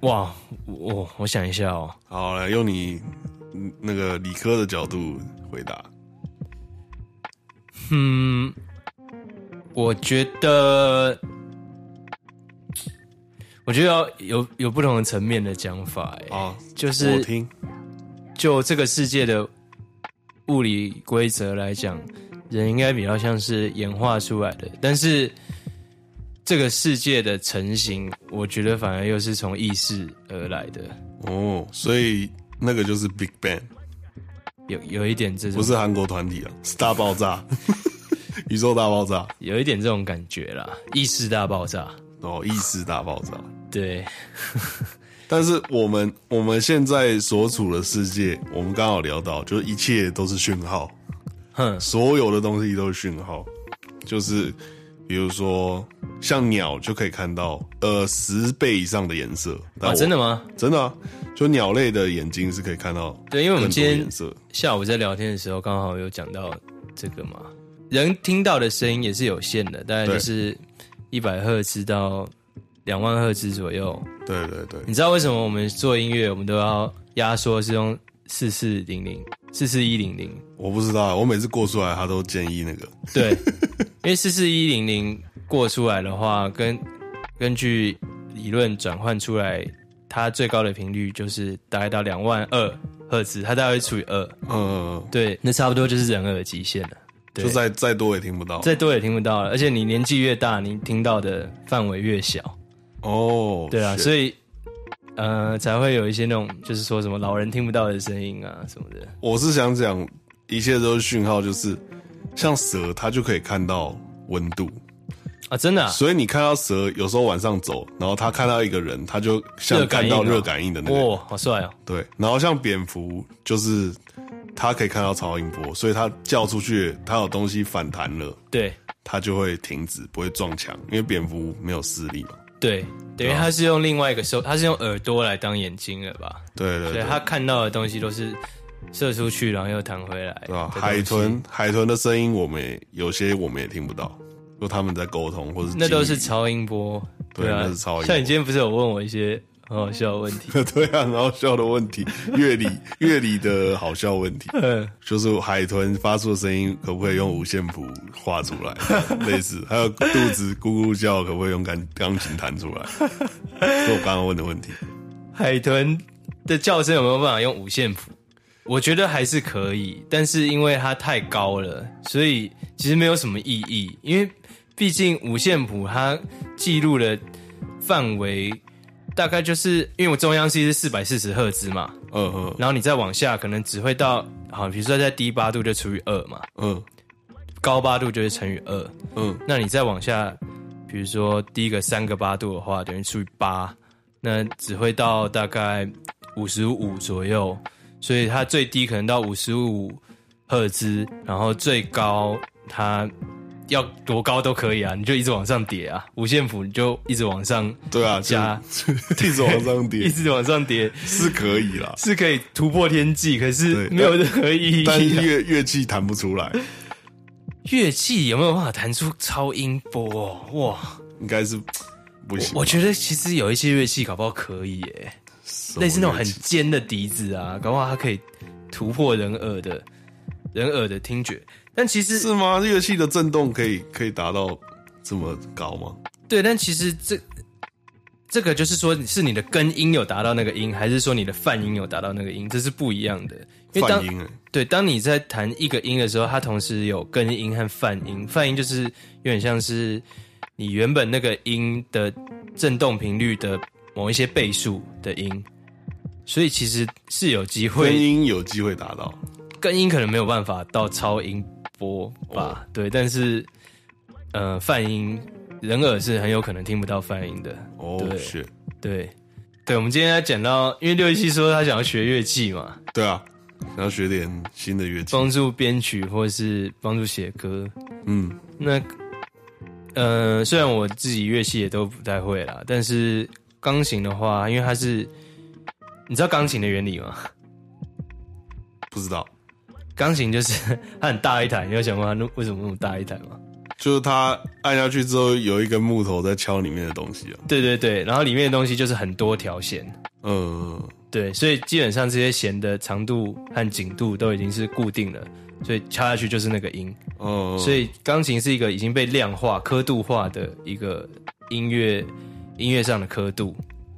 哇，我我想一下哦。好，来用你那个理科的角度回答。嗯，我觉得，我觉得要有有不同的层面的讲法。哎，啊，就是就这个世界的物理规则来讲，人应该比较像是演化出来的，但是。这个世界的成型，我觉得反而又是从意识而来的。哦，所以那个就是 Big Bang，有有一点这种，不是韩国团体啊，是大爆炸，宇宙大爆炸，有一点这种感觉啦，意识大爆炸。哦，意识大爆炸，对，但是我们我们现在所处的世界，我们刚好聊到，就是一切都是讯号，哼，所有的东西都是讯号，就是。比如说，像鸟就可以看到呃十倍以上的颜色啊！真的吗？真的啊！就鸟类的眼睛是可以看到。对，因为我们今天下午在聊天的时候，刚好有讲到这个嘛。人听到的声音也是有限的，大概就是一百赫兹到两万赫兹左右。对对对。你知道为什么我们做音乐，我们都要压缩是用四四零零？四四一零零，我不知道，我每次过出来，他都建议那个。对，因为四四一零零过出来的话，跟根据理论转换出来，它最高的频率就是大概到两万二赫兹，它大概会除以二。嗯，对，那差不多就是人耳极限了。对，就再再多也听不到，再多也听不到了。而且你年纪越大，你听到的范围越小。哦，对啊，所以。呃，才会有一些那种，就是说什么老人听不到的声音啊什么的。我是想讲，一切都是讯号，就是像蛇，它就可以看到温度啊，真的啊。所以你看到蛇，有时候晚上走，然后它看到一个人，它就像看到热感应的那个，哇，好帅哦！对，然后像蝙蝠，就是它可以看到超音波，所以它叫出去，它有东西反弹了，对，它就会停止，不会撞墙，因为蝙蝠没有视力嘛。对，等于它是用另外一个手，它是用耳朵来当眼睛了吧？对对，对，所以他看到的东西都是射出去，然后又弹回来。对吧？海豚，海豚的声音，我们也有些我们也听不到，就他们在沟通，或者那都是超音波。对啊，那是超音波。像你今天不是有问我一些？很好笑的问题，对啊，很好笑的问题，乐理 乐理的好笑问题，嗯，就是海豚发出的声音可不可以用五线谱画出来，类似，还有肚子咕咕叫可不可以用钢钢琴弹出来，是我刚刚问的问题。海豚的叫声有没有办法用五线谱？我觉得还是可以，但是因为它太高了，所以其实没有什么意义。因为毕竟五线谱它记录的范围大概就是因为我中央 C 是四百四十赫兹嘛，嗯嗯，然后你再往下可能只会到好，比如说在低八度就除以二嘛，嗯高八度就是乘以二，嗯，那你再往下，比如说第一个三个八度的话，等于除以八，那只会到大概五十五左右。所以它最低可能到五十五赫兹，然后最高它要多高都可以啊，你就一直往上叠啊，五线谱你就一直往上对啊，加 一直往上叠，一直往上叠是可以啦，是可以突破天际，可是没有任何意义啊。但乐乐器弹不出来，乐器有没有办法弹出超音波？哇，应该是不行。我觉得其实有一些乐器搞不好可以耶。类似那种很尖的笛子啊，搞不好它可以突破人耳的人耳的听觉。但其实是吗？乐器的震动可以可以达到这么高吗？对，但其实这这个就是说，是你的根音有达到那个音，还是说你的泛音有达到那个音？这是不一样的。因为当泛音欸，对，当你在弹一个音的时候，它同时有根音和泛音。泛音就是有点像是你原本那个音的震动频率的某一些倍数的音。所以其实是有机会，根音有机会达到，根音可能没有办法到超音波吧，oh. 对，但是呃，泛音人耳是很有可能听不到泛音的，哦，对是，对，对，我们今天要讲到，因为六一七说他想要学乐器嘛，对啊，想要学点新的乐器，帮助编曲或是帮助写歌，嗯，那呃，虽然我自己乐器也都不太会啦，但是钢琴的话，因为它是。你知道钢琴的原理吗？不知道。钢琴就是它很大一台，你有想过它那为什么那么大一台吗？就是它按下去之后有一根木头在敲里面的东西啊。对对对，然后里面的东西就是很多条弦。嗯，对，所以基本上这些弦的长度和紧度都已经是固定了，所以敲下去就是那个音。嗯，所以钢琴是一个已经被量化、刻度化的一个音乐音乐上的刻度。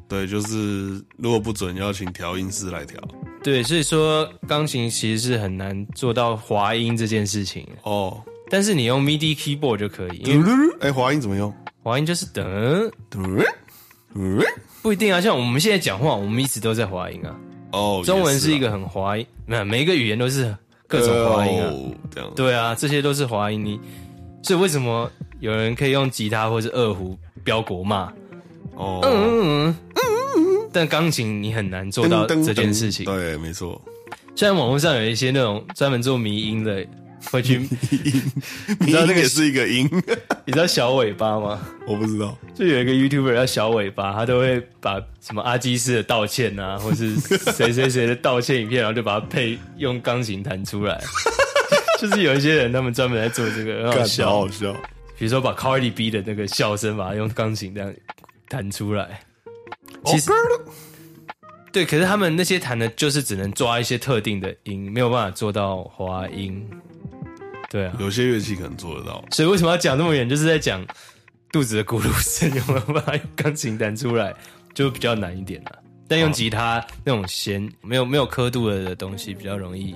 对，就是如果不准，要请调音师来调。对，所以说钢琴其实是很难做到滑音这件事情哦。但是你用 MIDI keyboard 就可以。哎，滑音怎么用？滑音就是噔噔，不一定啊。像我们现在讲话，我们一直都在滑音啊。哦，中文是一个很滑音，没有每一个语言都是各种滑音啊。这样。对啊，这些都是滑音。你所以为什么有人可以用吉他或是二胡飙国骂？哦，嗯嗯嗯嗯，但钢琴你很难做到这件事情。对，没错。虽然网络上有一些那种专门做迷音的，会去迷音，你知道那个也是一个音。你知道小尾巴吗？我不知道。就有一个 YouTuber 叫小尾巴，他都会把什么阿基斯的道歉啊，或是谁谁谁的道歉影片，然后就把它配用钢琴弹出来。就是有一些人他们专门在做这个，很好笑，好笑。比如说把 Cardi B 的那个笑声，把它用钢琴这样。弹出来，其实对，可是他们那些弹的，就是只能抓一些特定的音，没有办法做到滑音。对啊，有些乐器可能做得到。所以为什么要讲那么远？就是在讲肚子的咕噜声有没有办法用钢琴弹出来，就比较难一点了。但用吉他那种弦没有没有刻度的东西，比较容易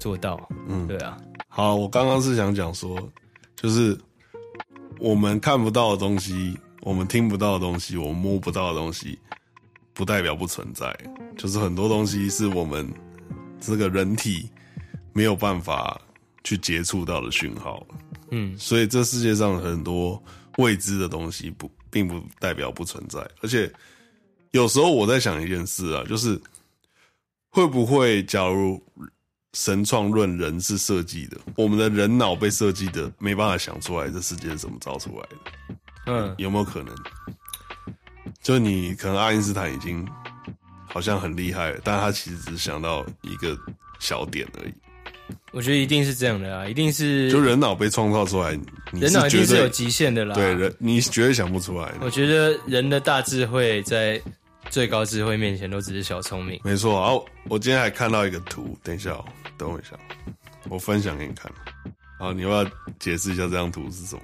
做到。嗯，对啊。好，我刚刚是想讲说，就是我们看不到的东西。我们听不到的东西，我们摸不到的东西，不代表不存在。就是很多东西是我们这个人体没有办法去接触到的讯号。嗯，所以这世界上很多未知的东西不，并不代表不存在。而且有时候我在想一件事啊，就是会不会，假如神创论人是设计的，我们的人脑被设计的没办法想出来这世界是怎么造出来的？嗯，有没有可能？就你可能爱因斯坦已经好像很厉害了，但他其实只是想到一个小点而已。我觉得一定是这样的啊，一定是就人脑被创造出来，人脑一定是有极限的啦。对，人你绝对想不出来。我觉得人的大智慧在最高智慧面前都只是小聪明。没错，然后我今天还看到一个图，等一下哦，等我一下，我分享给你看。好，你要不要解释一下这张图是什么？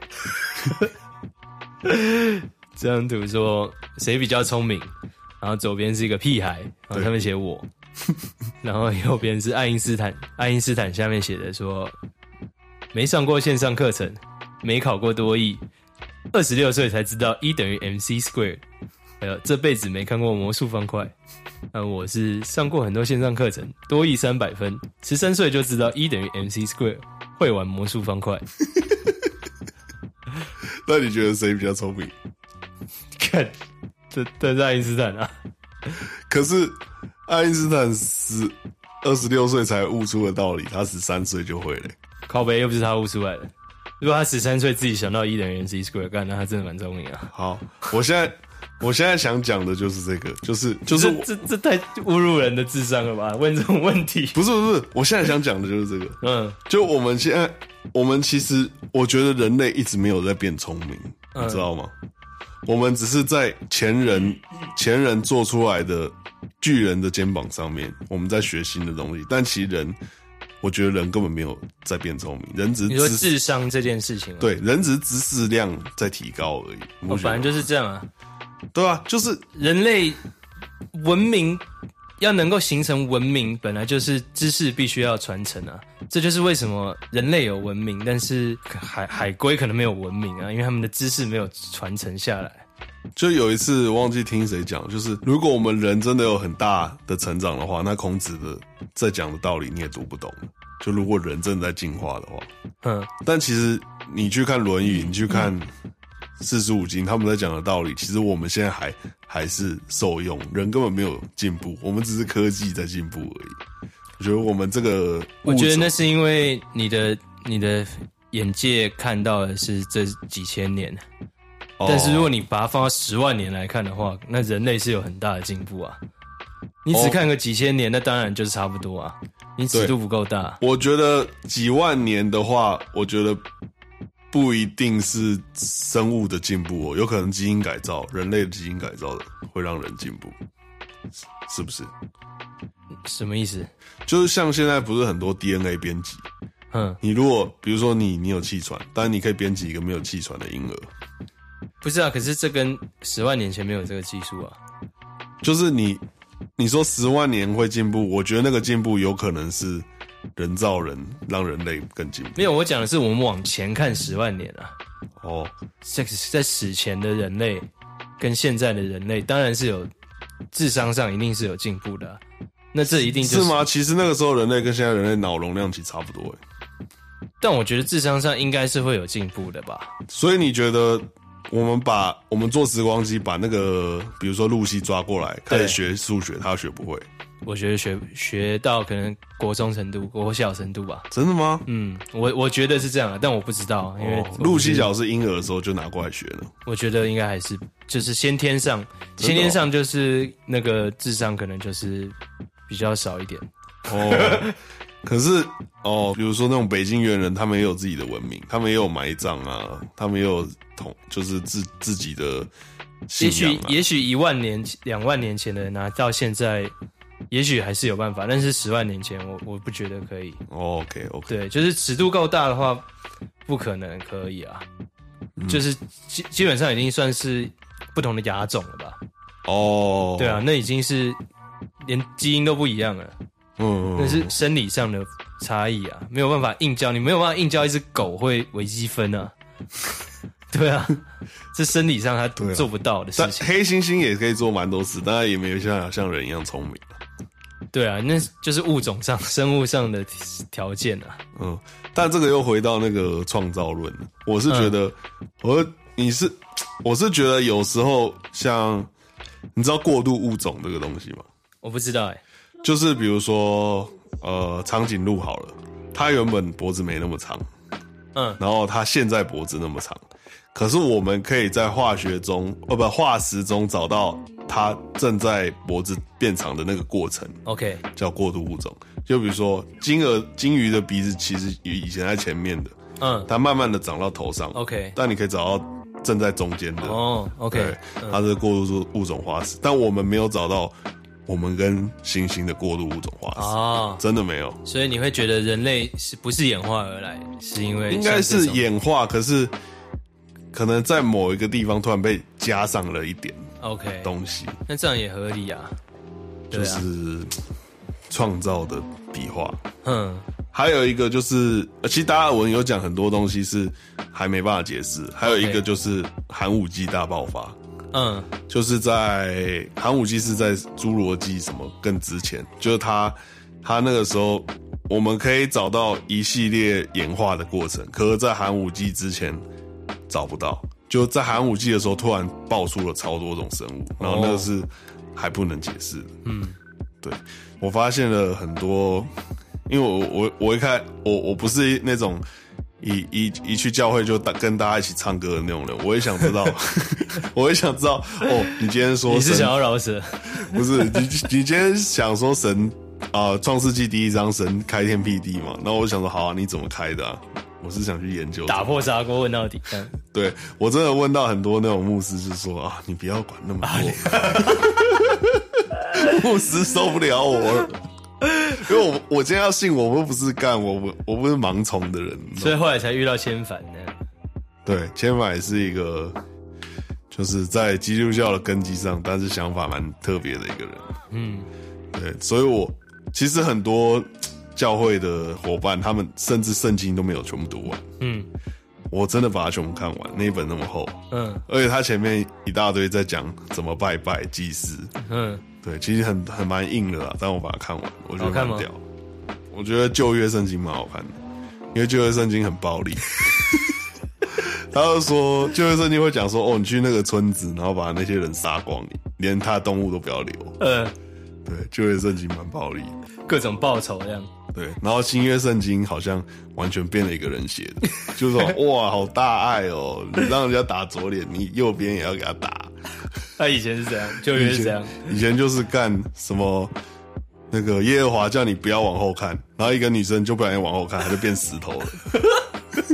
这张图说谁比较聪明，然后左边是一个屁孩，然后上面写我，然后右边是爱因斯坦，爱因斯坦下面写的说，没上过线上课程，没考过多益，二十六岁才知道一等于 MC Square，还有这辈子没看过魔术方块。那我是上过很多线上课程，多益三百分，十三岁就知道一等于 MC Square，会玩魔术方块。那你觉得谁比较聪明？看，这这是爱因斯坦啊。可是爱因斯坦十二十六岁才悟出的道理，他十三岁就会了。靠背又不是他悟出来的。如果他十三岁自己想到一等于 MC Square，干，那他真的蛮聪明啊。好，我现在我现在想讲的就是这个，就是就是这这太侮辱人的智商了吧？问这种问题，不是不是，我现在想讲的就是这个。嗯，就我们现在，我们其实我觉得人类一直没有在变聪明，你知道吗？嗯我们只是在前人前人做出来的巨人的肩膀上面，我们在学新的东西。但其实人，我觉得人根本没有在变聪明，人只是你说智商这件事情，对，人只是知识量在提高而已。我反正就是这样啊，对啊，就是人类文明。要能够形成文明，本来就是知识必须要传承啊！这就是为什么人类有文明，但是海海龟可能没有文明啊，因为他们的知识没有传承下来。就有一次忘记听谁讲，就是如果我们人真的有很大的成长的话，那孔子的在讲的道理你也读不懂。就如果人真的在进化的话，嗯，但其实你去看《论语》，你去看。四书五经他们在讲的道理，其实我们现在还还是受用，人根本没有进步，我们只是科技在进步而已。我觉得我们这个，我觉得那是因为你的你的眼界看到的是这几千年，但是如果你把它放到十万年来看的话，那人类是有很大的进步啊。你只看个几千年，那当然就是差不多啊。你尺度不够大。我觉得几万年的话，我觉得。不一定是生物的进步哦，有可能基因改造，人类的基因改造的会让人进步，是不是？什么意思？就是像现在不是很多 DNA 编辑，嗯，你如果比如说你你有气喘，但你可以编辑一个没有气喘的婴儿，不是啊？可是这跟十万年前没有这个技术啊，就是你你说十万年会进步，我觉得那个进步有可能是。人造人让人类更进步。没有，我讲的是我们往前看十万年啊。哦，在在史前的人类跟现在的人类，当然是有智商上一定是有进步的啊。那这一定就是，是吗？其实那个时候人类跟现在人类脑容量其实差不多诶。但我觉得智商上应该是会有进步的吧。所以你觉得我们把我们做时光机，把那个比如说露西抓过来开始学数学，他学不会？我觉得学学到可能国中程度、国小程度吧。真的吗？嗯，我我觉得是这样，但我不知道，因为露西角是婴儿的时候就拿过来学了。我觉得应该还是就是先天上，先天上就是那个智商可能就是比较少一点。哦，可是哦，比如说那种北京猿人，他们也有自己的文明，他们也有埋葬啊，他们也有同，就是自自己的信仰啊。也许也许一万年、两万年前的人拿到现在。也许还是有办法，但是十万年前我我不觉得可以。Oh, OK OK，对，就是尺度够大的话，不可能可以啊。嗯、就是基基本上已经算是不同的亚种了吧？哦，oh. 对啊，那已经是连基因都不一样了。嗯，那是生理上的差异啊，没有办法硬教，你没有办法硬教一只狗会微积分啊。对啊，这生理上他做不到的事情。黑猩猩也可以做蛮多事，当然也没有像像人一样聪明。对啊，那就是物种上、生物上的条件啊。嗯，但这个又回到那个创造论了。我是觉得，嗯、我你是，我是觉得有时候像，你知道过度物种这个东西吗？我不知道哎、欸。就是比如说，呃，长颈鹿好了，它原本脖子没那么长，嗯，然后它现在脖子那么长。可是我们可以在化学中，哦不，化石中找到它正在脖子变长的那个过程。OK，叫过渡物种。就比如说金鱼，金鱼的鼻子其实以前在前面的，嗯，它慢慢的长到头上。OK，但你可以找到正在中间的。哦，OK，它是过渡物种化石，但我们没有找到我们跟猩猩的过渡物种化石。哦，真的没有。所以你会觉得人类是不是演化而来？是因为应该是演化，可是。可能在某一个地方突然被加上了一点 OK 东西，那这样也合理啊，就是创造的笔画。嗯，还有一个就是，其实达尔文有讲很多东西是还没办法解释。还有一个就是寒武纪大爆发。嗯，就是在寒武纪是在侏罗纪什么更之前，就是他他那个时候我们可以找到一系列演化的过程，可是在寒武纪之前找不到。就在寒武纪的时候，突然爆出了超多种生物，然后那个是还不能解释的。嗯，对，我发现了很多，因为我我我一看我我不是那种一一一去教会就大跟大家一起唱歌的那种人，我也想知道，我也想知道哦，你今天说你是想要饶舌？不是，你你今天想说神啊，创世纪第一章神开天辟地嘛？那我想说好啊，你怎么开的啊？我是想去研究打破砂锅问到底。嗯、对，我真的问到很多那种牧师，是说啊，你不要管那么多，啊、牧师受不了我了，因为我我今天要信，我又不是干我我我不是盲从的人，所以后来才遇到千帆呢。对，千帆也是一个，就是在基督教的根基上，但是想法蛮特别的一个人。嗯，对，所以我其实很多。教会的伙伴，他们甚至圣经都没有全部读完。嗯，我真的把它全部看完，那一本那么厚。嗯，而且他前面一大堆在讲怎么拜拜祭祀。嗯，对，其实很很蛮硬的啦，但我把它看完，我觉得蛮屌。我觉得旧约圣经蛮好看的，因为旧约圣经很暴力。他就说旧约圣经会讲说，哦，你去那个村子，然后把那些人杀光，连他的动物都不要留。嗯，对，旧约圣经蛮暴力，各种报仇这样。对，然后新约圣经好像完全变了一个人写的，就是说哇，好大爱哦！你让人家打左脸，你右边也要给他打。他以前是这样，旧约是这样，以前就是干什么那个耶和华叫你不要往后看，然后一个女生就不小心往后看，她就变石头了。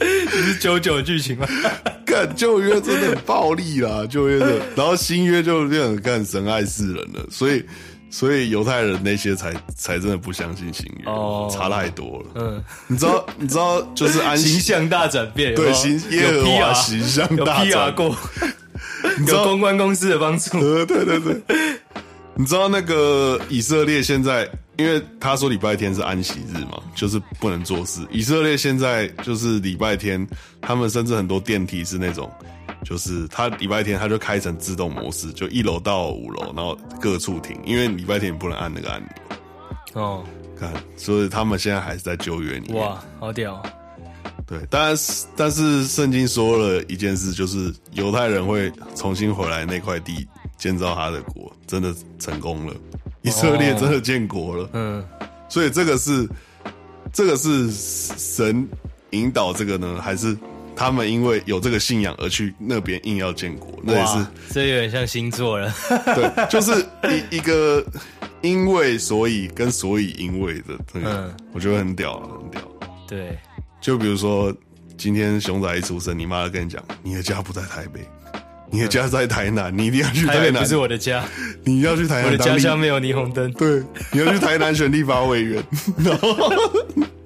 这是九九剧情吗？干旧约真的很暴力啦，旧约的，然后新约就变成干神爱世人了，所以。所以犹太人那些才才真的不相信新约，oh, 差太多了。嗯，你知道你知道就是安息形象大转变，对，形耶和华形象大转变，你知道公关公司的帮助？呃，对对对。你知道那个以色列现在，因为他说礼拜天是安息日嘛，就是不能做事。以色列现在就是礼拜天，他们甚至很多电梯是那种。就是他礼拜天他就开成自动模式，就一楼到五楼，然后各处停，因为礼拜天你不能按那个按钮。哦，看，所以他们现在还是在救援你。哇，好屌！对，但是但是圣经说了一件事，就是犹太人会重新回来那块地建造他的国，真的成功了，以色列真的建国了。嗯，所以这个是这个是神引导这个呢，还是？他们因为有这个信仰而去那边硬要建国，那也是，这有点像星座了。对，就是一一个因为所以跟所以因为的，嗯，我觉得很屌，很屌。对，就比如说今天熊仔一出生，你妈跟你讲，你的家不在台北，你的家在台南，你一定要去 台南。台北不是我的家，你要去台南。我的家乡没有霓虹灯。对，你要去台南选立法委员，然后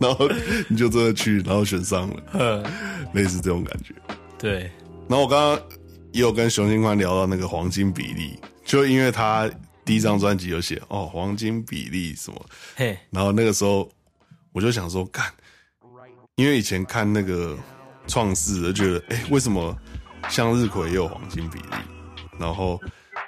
然后你就真的去，然后选上了。嗯。类似这种感觉，对。然后我刚刚也有跟熊新宽聊到那个黄金比例，就因为他第一张专辑有写哦黄金比例什么，嘿。然后那个时候我就想说，干，因为以前看那个创世，就觉得哎、欸，为什么向日葵也有黄金比例？然后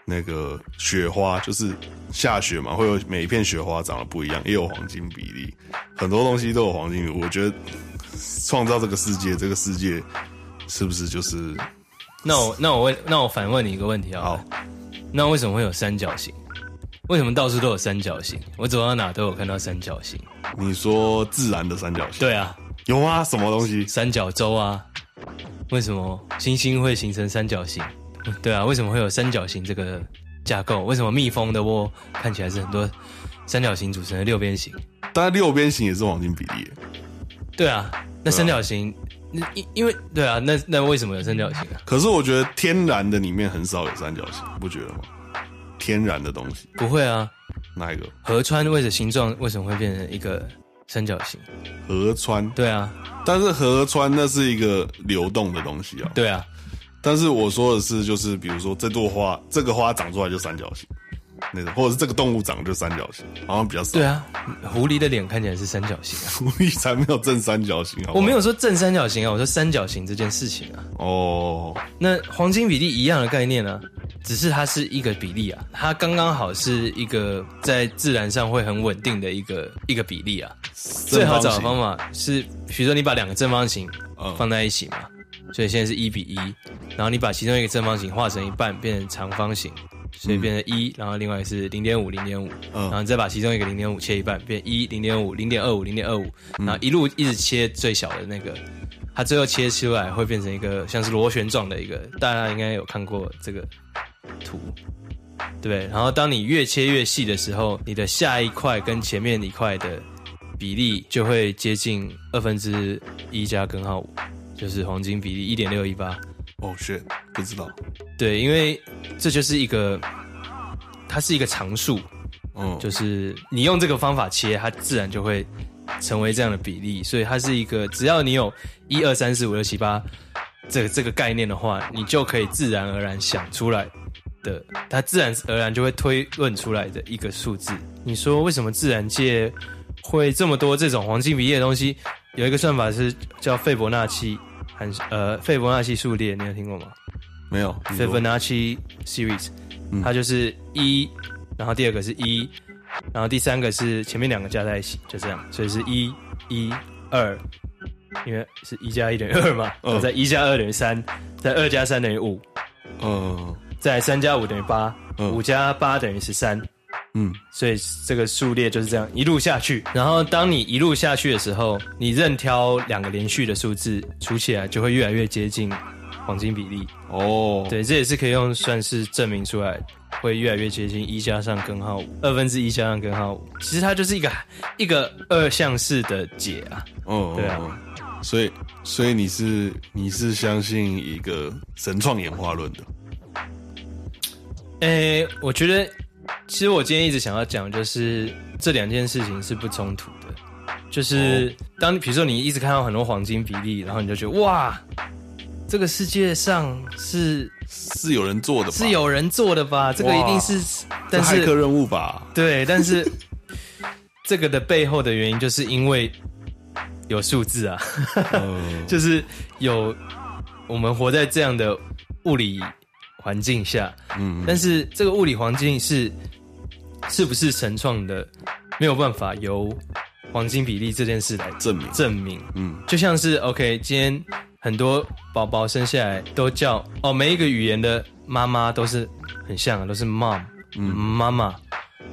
那个雪花就是下雪嘛，会有每一片雪花长得不一样，也有黄金比例，很多东西都有黄金比例。我觉得。创造这个世界，这个世界是不是就是？那我那我问，那我反问你一个问题啊。好，那为什么会有三角形？为什么到处都有三角形？我走到哪都有看到三角形。你说自然的三角形？对啊，有吗？什么东西？三角洲啊？为什么星星会形成三角形？对啊，为什么会有三角形这个架构？为什么蜜蜂的窝看起来是很多三角形组成的六边形？当然，六边形也是黄金比例。对啊，那三角形，因、啊、因为对啊，那那为什么有三角形啊？可是我觉得天然的里面很少有三角形，不觉得吗？天然的东西不会啊？哪一个？河川为什么形状为什么会变成一个三角形？河川？对啊，但是河川那是一个流动的东西啊。对啊，但是我说的是，就是比如说这朵花，这个花长出来就三角形，那种，或者是这个动物长得就三角形，好像比较少。对啊，狐狸的脸看起来是三角形啊，狐狸才没有正三角形好好。我没有说正三角形啊，我说三角形这件事情啊。哦，那黄金比例一样的概念啊，只是它是一个比例啊，它刚刚好是一个在自然上会很稳定的一个一个比例啊。最好找的方法是，比如说你把两个正方形放在一起嘛，嗯、所以现在是一比一，然后你把其中一个正方形画成一半，变成长方形。所以变成一，然后另外是零点五零点五，然后你再把其中一个零点五切一半，变一零点五零点二五零点二五，然后一路一直切最小的那个，它最后切出来会变成一个像是螺旋状的一个，大家应该有看过这个图，对？然后当你越切越细的时候，你的下一块跟前面一块的比例就会接近二分之一加根号五，就是黄金比例一点六一八。哦，shit，不知道。对，因为这就是一个，它是一个常数，嗯，就是你用这个方法切，它自然就会成为这样的比例。所以它是一个，只要你有一二三四五六七八这个这个概念的话，你就可以自然而然想出来的，它自然而然就会推论出来的一个数字。你说为什么自然界会这么多这种黄金比例的东西？有一个算法是叫费伯纳契。很呃，费伯纳契数列，你有听过吗？没有。费伯纳契 series，它就是一，然后第二个是一，然后第三个是前面两个加在一起，就这样，所以是一一二，因为是一加一等于二嘛，嗯，再一加二等于三，在二加三等于五，嗯，在三加五等于八，五加八等于十三。嗯，所以这个数列就是这样一路下去，然后当你一路下去的时候，你任挑两个连续的数字，除起来就会越来越接近黄金比例。哦，对，这也是可以用算式证明出来，会越来越接近一加上根号五，二分之一加上根号五，其实它就是一个一个二项式的解啊。哦，对啊，所以所以你是你是相信一个神创演化论的？诶，我觉得。其实我今天一直想要讲，就是这两件事情是不冲突的。就是当比如说你一直看到很多黄金比例，然后你就觉得哇，这个世界上是是有人做的吧，是有人做的吧？这个一定是，但是骇客任务吧？对，但是 这个的背后的原因，就是因为有数字啊，就是有我们活在这样的物理。环境下，嗯，但是这个物理环境是是不是神创的，没有办法由黄金比例这件事来证明。证明，嗯，就像是 OK，今天很多宝宝生下来都叫哦，每一个语言的妈妈都是很像的，都是 mom，嗯，妈妈，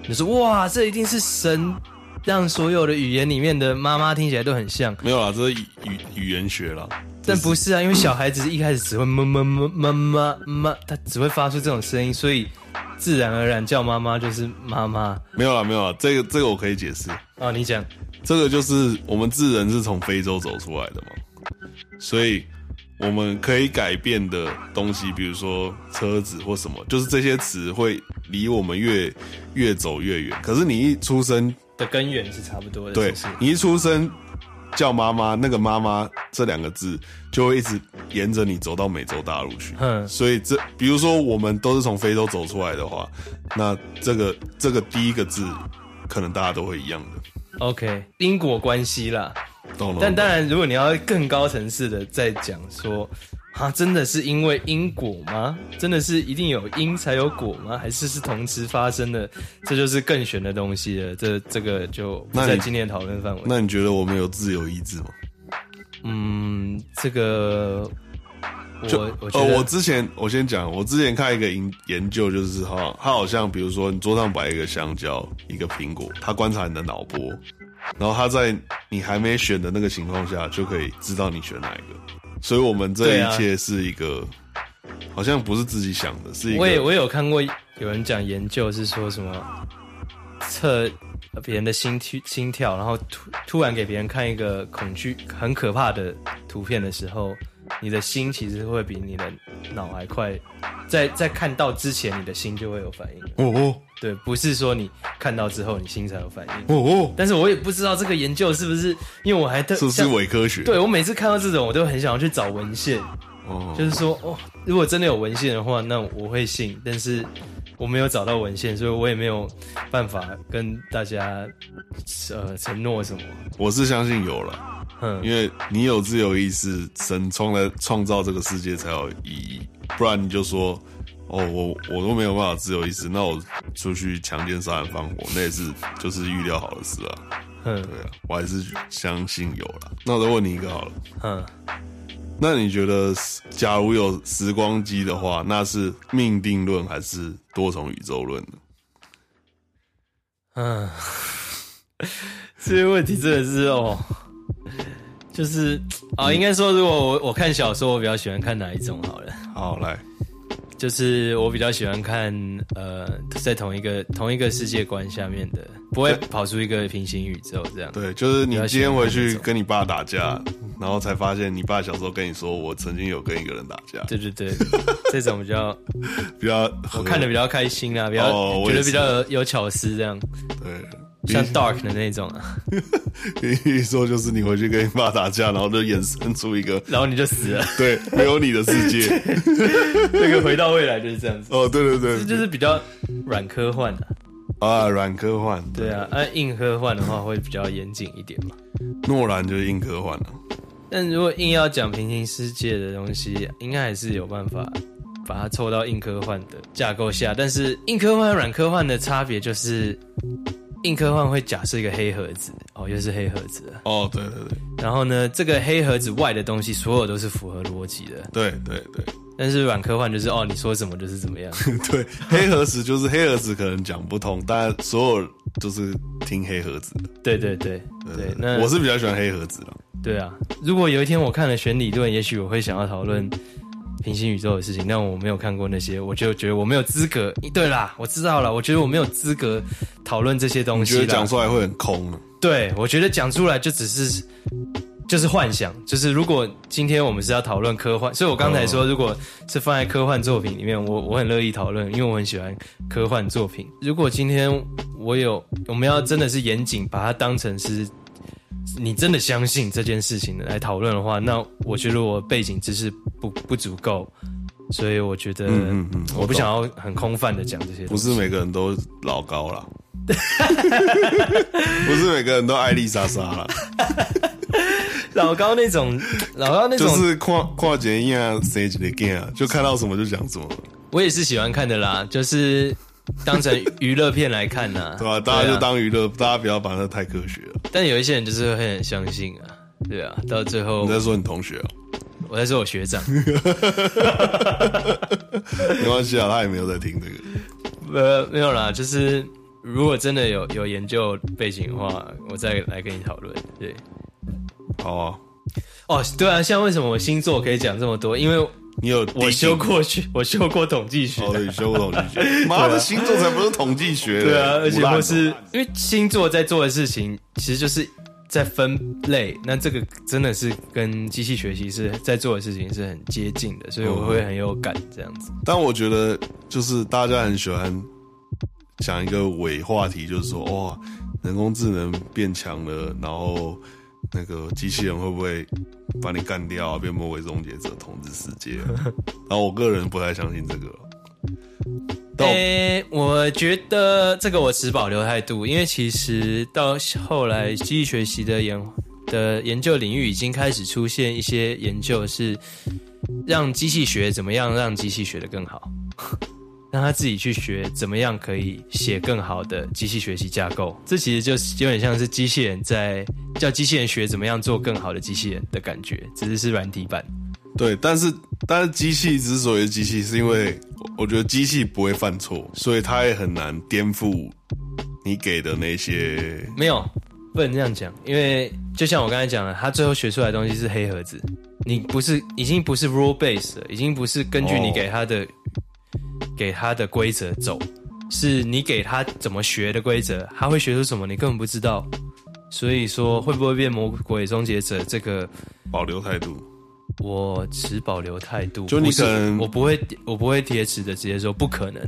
你说哇，这一定是神让所有的语言里面的妈妈听起来都很像，没有啦，这是语语言学啦。但不是啊，因为小孩子一开始只会么么么么么么，他只会发出这种声音，所以自然而然叫妈妈就是妈妈。没有了，没有了，这个这个我可以解释。啊，你讲，这个就是我们智人是从非洲走出来的嘛，所以我们可以改变的东西，比如说车子或什么，就是这些词会离我们越越走越远。可是你一出生的根源是差不多的，对，你一出生。叫妈妈，那个妈妈这两个字就会一直沿着你走到美洲大陆去。嗯，所以这比如说我们都是从非洲走出来的话，那这个这个第一个字可能大家都会一样的。OK，因果关系啦。懂了。但当然，如果你要更高层次的再讲说。啊，真的是因为因果吗？真的是一定有因才有果吗？还是是同时发生的？这就是更玄的东西了。这这个就不在今天讨论范围。那你觉得我们有自由意志吗？嗯，这个我我觉得、呃、我之前我先讲，我之前看一个研研究，就是哈，他好像比如说你桌上摆一个香蕉，一个苹果，他观察你的脑波，然后他在你还没选的那个情况下，就可以知道你选哪一个。所以，我们这一切是一个，啊、好像不是自己想的，是一个。我也我也有看过有人讲研究，是说什么测别人的心跳心跳，然后突突然给别人看一个恐惧很可怕的图片的时候，你的心其实会比你的脑还快。在在看到之前，你的心就会有反应。哦哦，对，不是说你看到之后，你心才有反应。哦哦，但是我也不知道这个研究是不是，因为我还特是不是伪科学？对，我每次看到这种，我都很想要去找文献，哦，就是说，哦，如果真的有文献的话，那我会信。但是我没有找到文献，所以我也没有办法跟大家呃承诺什么。我是相信有了，嗯，因为你有自由意志，神创来创造这个世界才有意义。不然你就说，哦，我我都没有办法自由意志，那我出去强奸、杀人、放火，那也是就是预料好的事啊。嗯，对啊，我还是相信有了。那我再问你一个好了，嗯。那你觉得，假如有时光机的话，那是命定论还是多重宇宙论呢？嗯，这些问题真的是哦，就是啊，应该说，如果我我看小说，我比较喜欢看哪一种？好了，好来。就是我比较喜欢看，呃，在同一个同一个世界观下面的，不会跑出一个平行宇宙这样。对，就是你今天回去跟你爸打架，然后才发现你爸小时候跟你说，我曾经有跟一个人打架。对对对，这种比较 比较我看的比较开心啊，比较、哦、觉得比较，有巧思这样。对。像 Dark 的那种啊，一说就是你回去跟你爸打架，然后就衍生出一个，然后你就死了，对，没有你的世界，那个回到未来就是这样子。哦，对对对，这就是比较软科幻的啊，软科幻，对啊，按硬科幻的话会比较严谨一点嘛。诺兰就是硬科幻了，但如果硬要讲平行世界的东西，应该还是有办法把它凑到硬科幻的架构下。但是硬科幻和软科幻的差别就是。硬科幻会假设一个黑盒子，哦，又是黑盒子了。哦，对对对。然后呢，这个黑盒子外的东西，所有都是符合逻辑的。对对对。但是软科幻就是，哦，你说什么就是怎么样。对，黑盒子就是黑盒子，可能讲不通，但所有都是听黑盒子的。对对对对。那我是比较喜欢黑盒子的。对啊，如果有一天我看了弦理论，也许我会想要讨论。平行宇宙的事情，但我没有看过那些，我就觉得我没有资格。对啦，我知道了，我觉得我没有资格讨论这些东西。你觉得讲出来会很空？对，我觉得讲出来就只是就是幻想。就是如果今天我们是要讨论科幻，所以我刚才说，如果是放在科幻作品里面，我我很乐意讨论，因为我很喜欢科幻作品。如果今天我有，我们要真的是严谨把它当成是。你真的相信这件事情来讨论的话，那我觉得我背景知识不不足够，所以我觉得，嗯嗯嗯，我不想要很空泛的讲这些。不是每个人都老高了，不是每个人都爱丽莎莎了。老高那种，老高那种就是跨跨节一样谁几个 game 啊，就看到什么就讲什么。我也是喜欢看的啦，就是。当成娱乐片来看呢、啊，对吧、啊？大家就当娱乐，大家不要把它太科学了。但有一些人就是会很相信啊，对啊，到最后你在说你同学哦、喔，我在说我学长，没关系啊，他也没有在听这个。呃，没有啦，就是如果真的有有研究背景的话，我再来跟你讨论。对，好啊。哦，对啊，像为什么我星座可以讲这么多？因为。你有我修过学，我修过统计学。哦，你修过统计学。妈的，星座才不是统计学。对啊，而且不是因为星座在做的事情，其实就是在分类。那这个真的是跟机器学习是在做的事情是很接近的，所以我会很有感这样子。嗯、但我觉得，就是大家很喜欢讲一个伪话题，就是说，哇，人工智能变强了，然后。那个机器人会不会把你干掉啊？变魔鬼终结者统治世界啊？然后我个人不太相信这个。诶、欸，我觉得这个我持保留态度，因为其实到后来机器学习的研的研究领域已经开始出现一些研究，是让机器学怎么样让机器学得更好。让他自己去学怎么样可以写更好的机器学习架构，这其实就有点像是机器人在叫机器人学怎么样做更好的机器人的感觉，只是是软体版。对，但是但是机器之所以是机器，是因为我觉得机器不会犯错，所以它也很难颠覆你给的那些。没有，不能这样讲，因为就像我刚才讲的，他最后学出来的东西是黑盒子，你不是已经不是 rule base 了，已经不是根据你给他的。Oh. 给他的规则走，是你给他怎么学的规则，他会学出什么，你根本不知道。所以说，会不会变魔鬼终结者？这个保留态度，我持保留态度。就你可能，我不会，我不会铁齿的直接说不可能。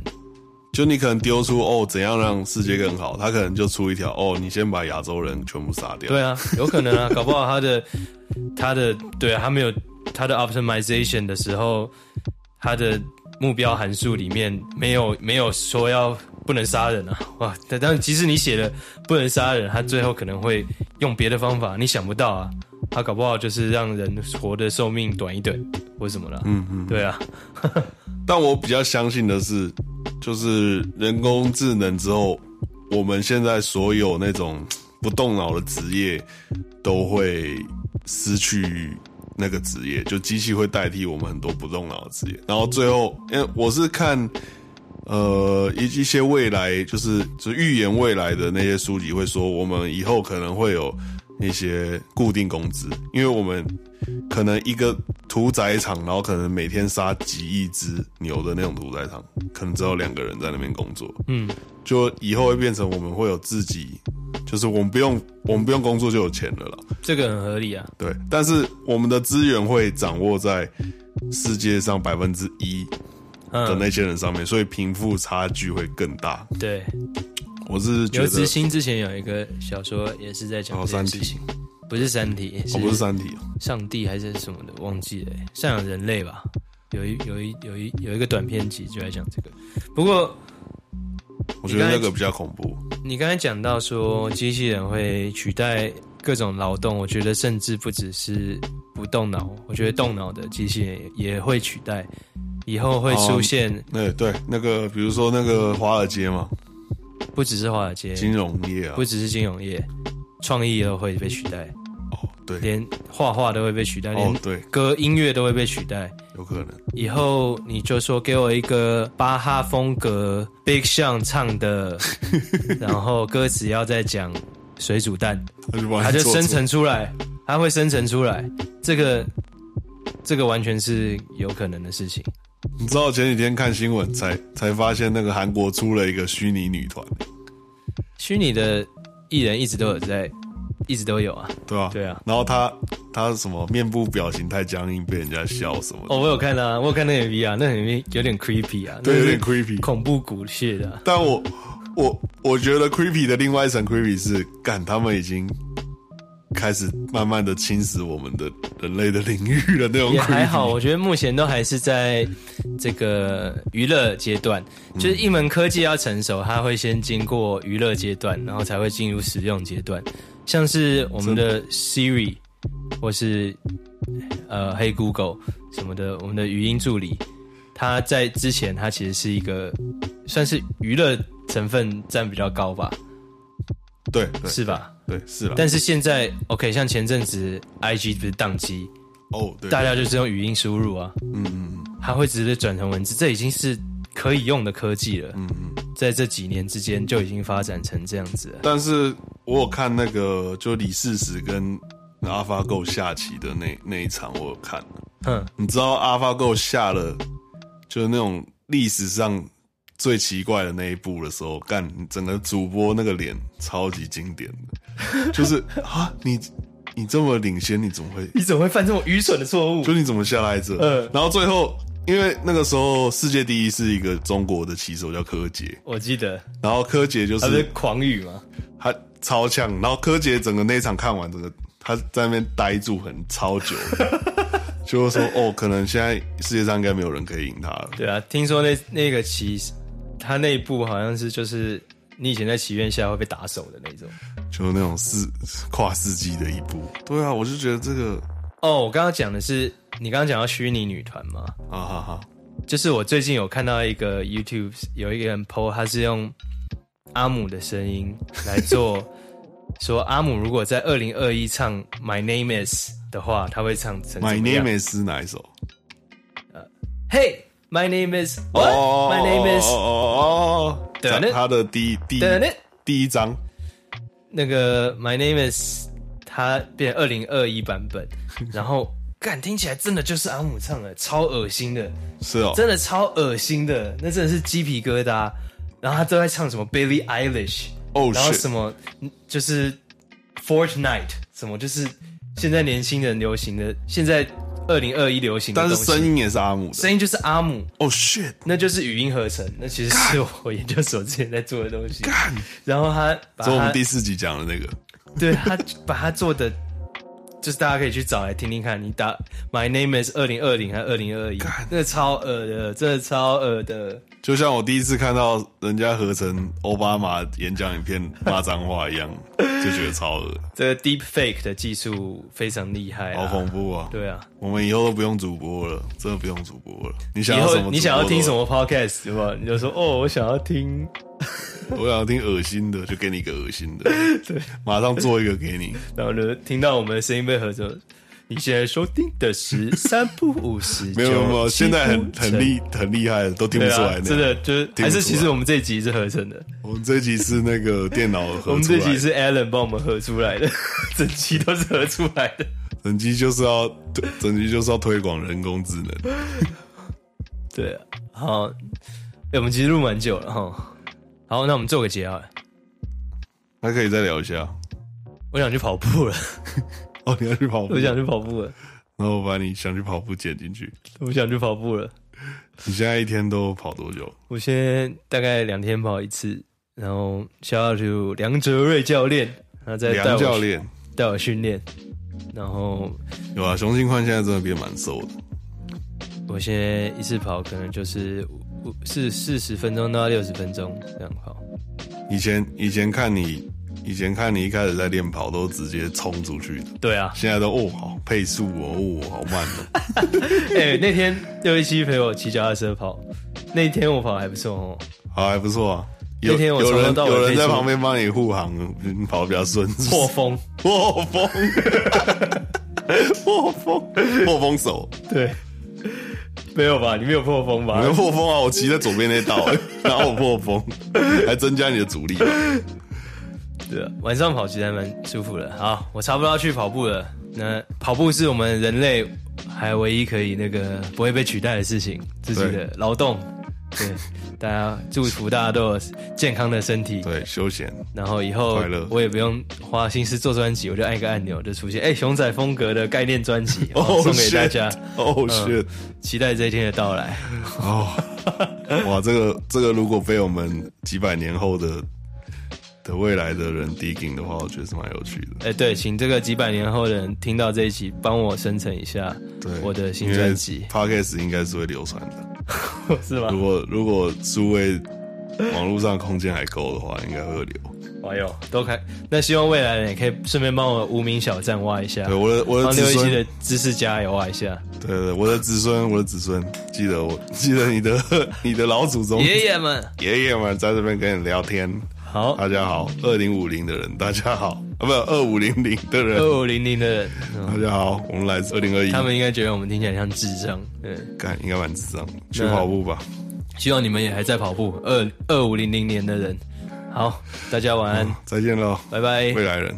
就你可能丢出哦，怎样让世界更好？他可能就出一条哦，你先把亚洲人全部杀掉。对啊，有可能啊，搞不好他的他的对啊，他没有。他的 optimization 的时候，他的目标函数里面没有没有说要不能杀人啊，哇！但但即使你写了不能杀人，他最后可能会用别的方法，你想不到啊，他搞不好就是让人活的寿命短一点，或什么的。嗯嗯，对啊。但我比较相信的是，就是人工智能之后，我们现在所有那种不动脑的职业都会失去那个职业，就机器会代替我们很多不动脑的职业。然后最后，因为我是看呃一一些未来，就是就预言未来的那些书籍会说，我们以后可能会有一些固定工资，因为我们。可能一个屠宰场，然后可能每天杀几亿只牛的那种屠宰场，可能只有两个人在那边工作。嗯，就以后会变成我们会有自己，就是我们不用我们不用工作就有钱了啦。这个很合理啊。对，但是我们的资源会掌握在世界上百分之一的那些人上面，所以贫富差距会更大。对，我是觉得。刘慈欣之前有一个小说也是在讲这件事情。不是三体，哦，不是三体，上帝还是什么的，忘记了。赡养人类吧，有一有一有一有一个短篇集就在讲这个。不过，我觉得那个比较恐怖。你刚才讲到说机器人会取代各种劳动，我觉得甚至不只是不动脑，我觉得动脑的机器人也会取代。以后会出现，对、哦、对，那个比如说那个华尔街嘛，不只是华尔街，金融业啊，不只是金融业。创意都会被取代，哦，对，连画画都会被取代，连，对，歌音乐都会被取代，有可能。以后你就说给我一个巴哈风格，Big Sean 唱的，然后歌词要再讲水煮蛋，它就生成出来，它会生成出来，这个这个完全是有可能的事情。你知道前几天看新闻才才发现，那个韩国出了一个虚拟女团，虚拟的。艺人一直都有在，一直都有啊，对啊，对啊。然后他他什么面部表情太僵硬，被人家笑什么？哦，我有看啊，我有看那 MV 啊，那 MV 有点 creepy 啊，对，有点 creepy，恐怖谷血的啊。但我我我觉得 creepy 的另外一层 creepy 是，干他们已经。开始慢慢的侵蚀我们的人类的领域了，那种也还好，我觉得目前都还是在这个娱乐阶段。就是一门科技要成熟，它会先经过娱乐阶段，然后才会进入使用阶段。像是我们的 Siri，或是呃，Hey Google 什么的，我们的语音助理，它在之前它其实是一个算是娱乐成分占比较高吧。对，对，是吧？对，是了？但是现在，OK，像前阵子 IG 不是宕机哦，对，大家就是用语音输入啊，嗯嗯嗯，它会直接转成文字，这已经是可以用的科技了，嗯嗯，在这几年之间就已经发展成这样子了。但是我有看那个，就李世石跟 AlphaGo 下棋的那那一场，我有看，哼，你知道 AlphaGo 下了，就是那种历史上。最奇怪的那一步的时候，干整个主播那个脸超级经典的，就是啊，你你这么领先，你怎么会？你怎么会犯这么愚蠢的错误？就你怎么下来这？嗯，然后最后，因为那个时候世界第一是一个中国的棋手叫柯洁，我记得。然后柯洁就是，他是狂语嘛，他超强。然后柯洁整个那一场看完，整个他在那边呆住很超久，就是说哦，可能现在世界上应该没有人可以赢他了。对啊，听说那那个棋。他那一部好像是就是你以前在祈愿下会被打手的那种，就那种四跨世纪的一部。对啊，我就觉得这个哦，我刚刚讲的是你刚刚讲到虚拟女团嘛？啊哈哈，就是我最近有看到一个 YouTube 有一个人 po，他是用阿姆的声音来做，说阿姆如果在二零二一唱 My Name Is 的话，他会唱成 My Name Is 是哪一首？呃，嘿。My name is what? My name is 哦哦哦，对，他的第一第一第一张，那个 My name is 他变二零二一版本，然后干听起来真的就是阿姆唱的，超恶心的，是哦，真的超恶心的，那真的是鸡皮疙瘩。然后他都在唱什么 Billie Eilish，哦，然后什么就是 Fortnite，什么就是现在年轻人流行的现在。二零二一流行的，但是声音也是阿姆的，声音就是阿姆。哦、oh,，shit，那就是语音合成。那其实是我研究所之前在做的东西。然后他把我们第四集讲的那个，对他把他做的就是大家可以去找来听听看。你打 My name is 二零二零还是二零二一？那个超恶的，真的超恶的。就像我第一次看到人家合成奥巴马演讲影片 骂脏话一样，就觉得超恶。这个 Deep Fake 的技术非常厉害，好恐怖啊！对啊，我们以后都不用主播了，真的不用主播了。你想要什么？你想要听什么 Podcast 对吧？你就说哦，我想要听，我想要听恶心的，就给你一个恶心的，对，马上做一个给你。然后呢，听到我们的声音被合成。你现在收听的是三不五十，没有没有，现在很很厉很厉害的，都听不出来、那个。真的就是还是其实我们这一集是合成的，我们这一集是那个电脑合，我们这集是 Alan 帮我们合出来的，整集都是合出来的。整集就是要整集就是要推广人工智能。对啊，好，欸、我们其实录蛮久了哈。好，那我们做个结啊，还可以再聊一下。我想去跑步了。哦，你要去跑步？我想去跑步了。然后我把你想去跑步剪进去。我想去跑步了。你现在一天都跑多久？我现在大概两天跑一次。然后需要就梁哲瑞教练，他在梁教练带我训练。然后有啊，熊金宽现在真的变蛮瘦的。我现在一次跑可能就是五四四十分钟到六十分钟这样跑。以前以前看你。以前看你一开始在练跑，都直接冲出去的。对啊，现在都哦好配速哦，哦好慢哦。哎、欸，那天六一七陪我骑脚踏车跑，那天我跑还不错哦，好还不错啊。那天我从头到尾有人在旁边帮你护航，跑得比较顺。破风，破风，破风，破风手。对，没有吧？你没有破风吧？没有破风啊！我骑在左边那道，然后我破风，还增加你的阻力。对啊，晚上跑其实还蛮舒服的。好，我差不多要去跑步了。那跑步是我们人类还唯一可以那个不会被取代的事情，自己的劳动。对，大家祝福大家都有健康的身体。对，休闲。然后以后快乐我也不用花心思做专辑，我就按一个按钮就出现。哎，熊仔风格的概念专辑，送给大家。哦，是，期待这一天的到来。哦，哇，这个这个如果被我们几百年后的。的未来的人 digging 的话，我觉得是蛮有趣的。哎、欸，对，请这个几百年后的人听到这一期，帮我生成一下对我的新专辑。Podcast 应该是会流传的，是吗？如果如果诸位网络上空间还够的话，应该会留。哎呦，都开！那希望未来人也可以顺便帮我无名小站挖一下。对，我的我的子孙六一七的知识家也挖一下。对，对对，我的子孙，我的子孙，记得我 记得你的 你的老祖宗爷爷们爷爷们在这边跟你聊天。好，大家好，二零五零的人，大家好啊，不，二五零零的人，二五零零的人，大家好，我们来自二零二一，他们应该觉得我们听起来像智障，对，干应该蛮智障，去跑步吧，希望你们也还在跑步，二二五零零年的人，好，大家晚安，再见喽，拜拜，未来人。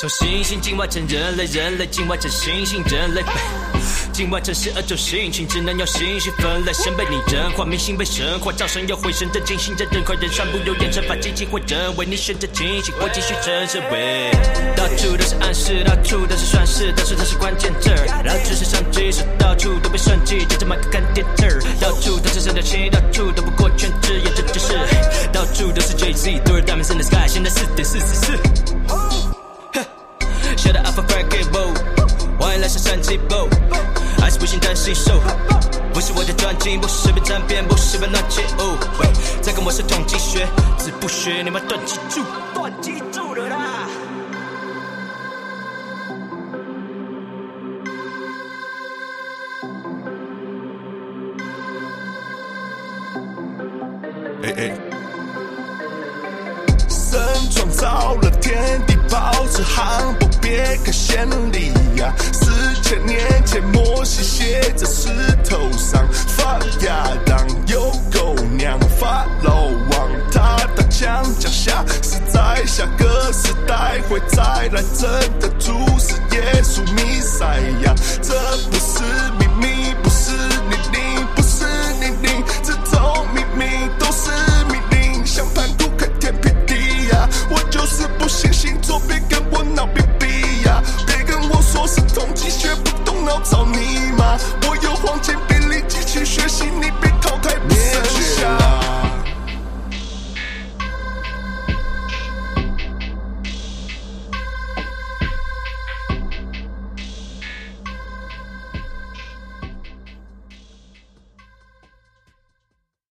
从猩猩进化成人类，人类进化成猩猩，人类进化成十二种性情，只能用星星分类。神被拟人化，明星被神化，造神要回神的精心，这人快人散不留言，惩罚机器会认为你选择清醒，我继续真实为。到处都是暗示，到处都是算式，但是这是关键字儿。然后知识上知识，到处都被算计，接着麦克看电视，到处都是三角形，到处都不过圈子，也这就是。到处都是 Jay Z，都是 Diamonds in the sky，现在四点四十四。Shut up, I forget it, whoa 欢迎来上三七 bow 还是不行担心受不是我的专辑，不是随便沾边，不是随便乱切哦。这个我是统计学，字不学，你们断记住，断记住了啦。哎哎，神创造了天地，保持航步。别看先例呀！四千年前，摩西写在石头上，放亚当有狗娘，发老王他的墙脚下，是在下个时代会再来，真的主是耶稣弥赛亚，这不是，我是统机学不动脑抄你妈我有黄金比例机器学习你被淘汰不剩下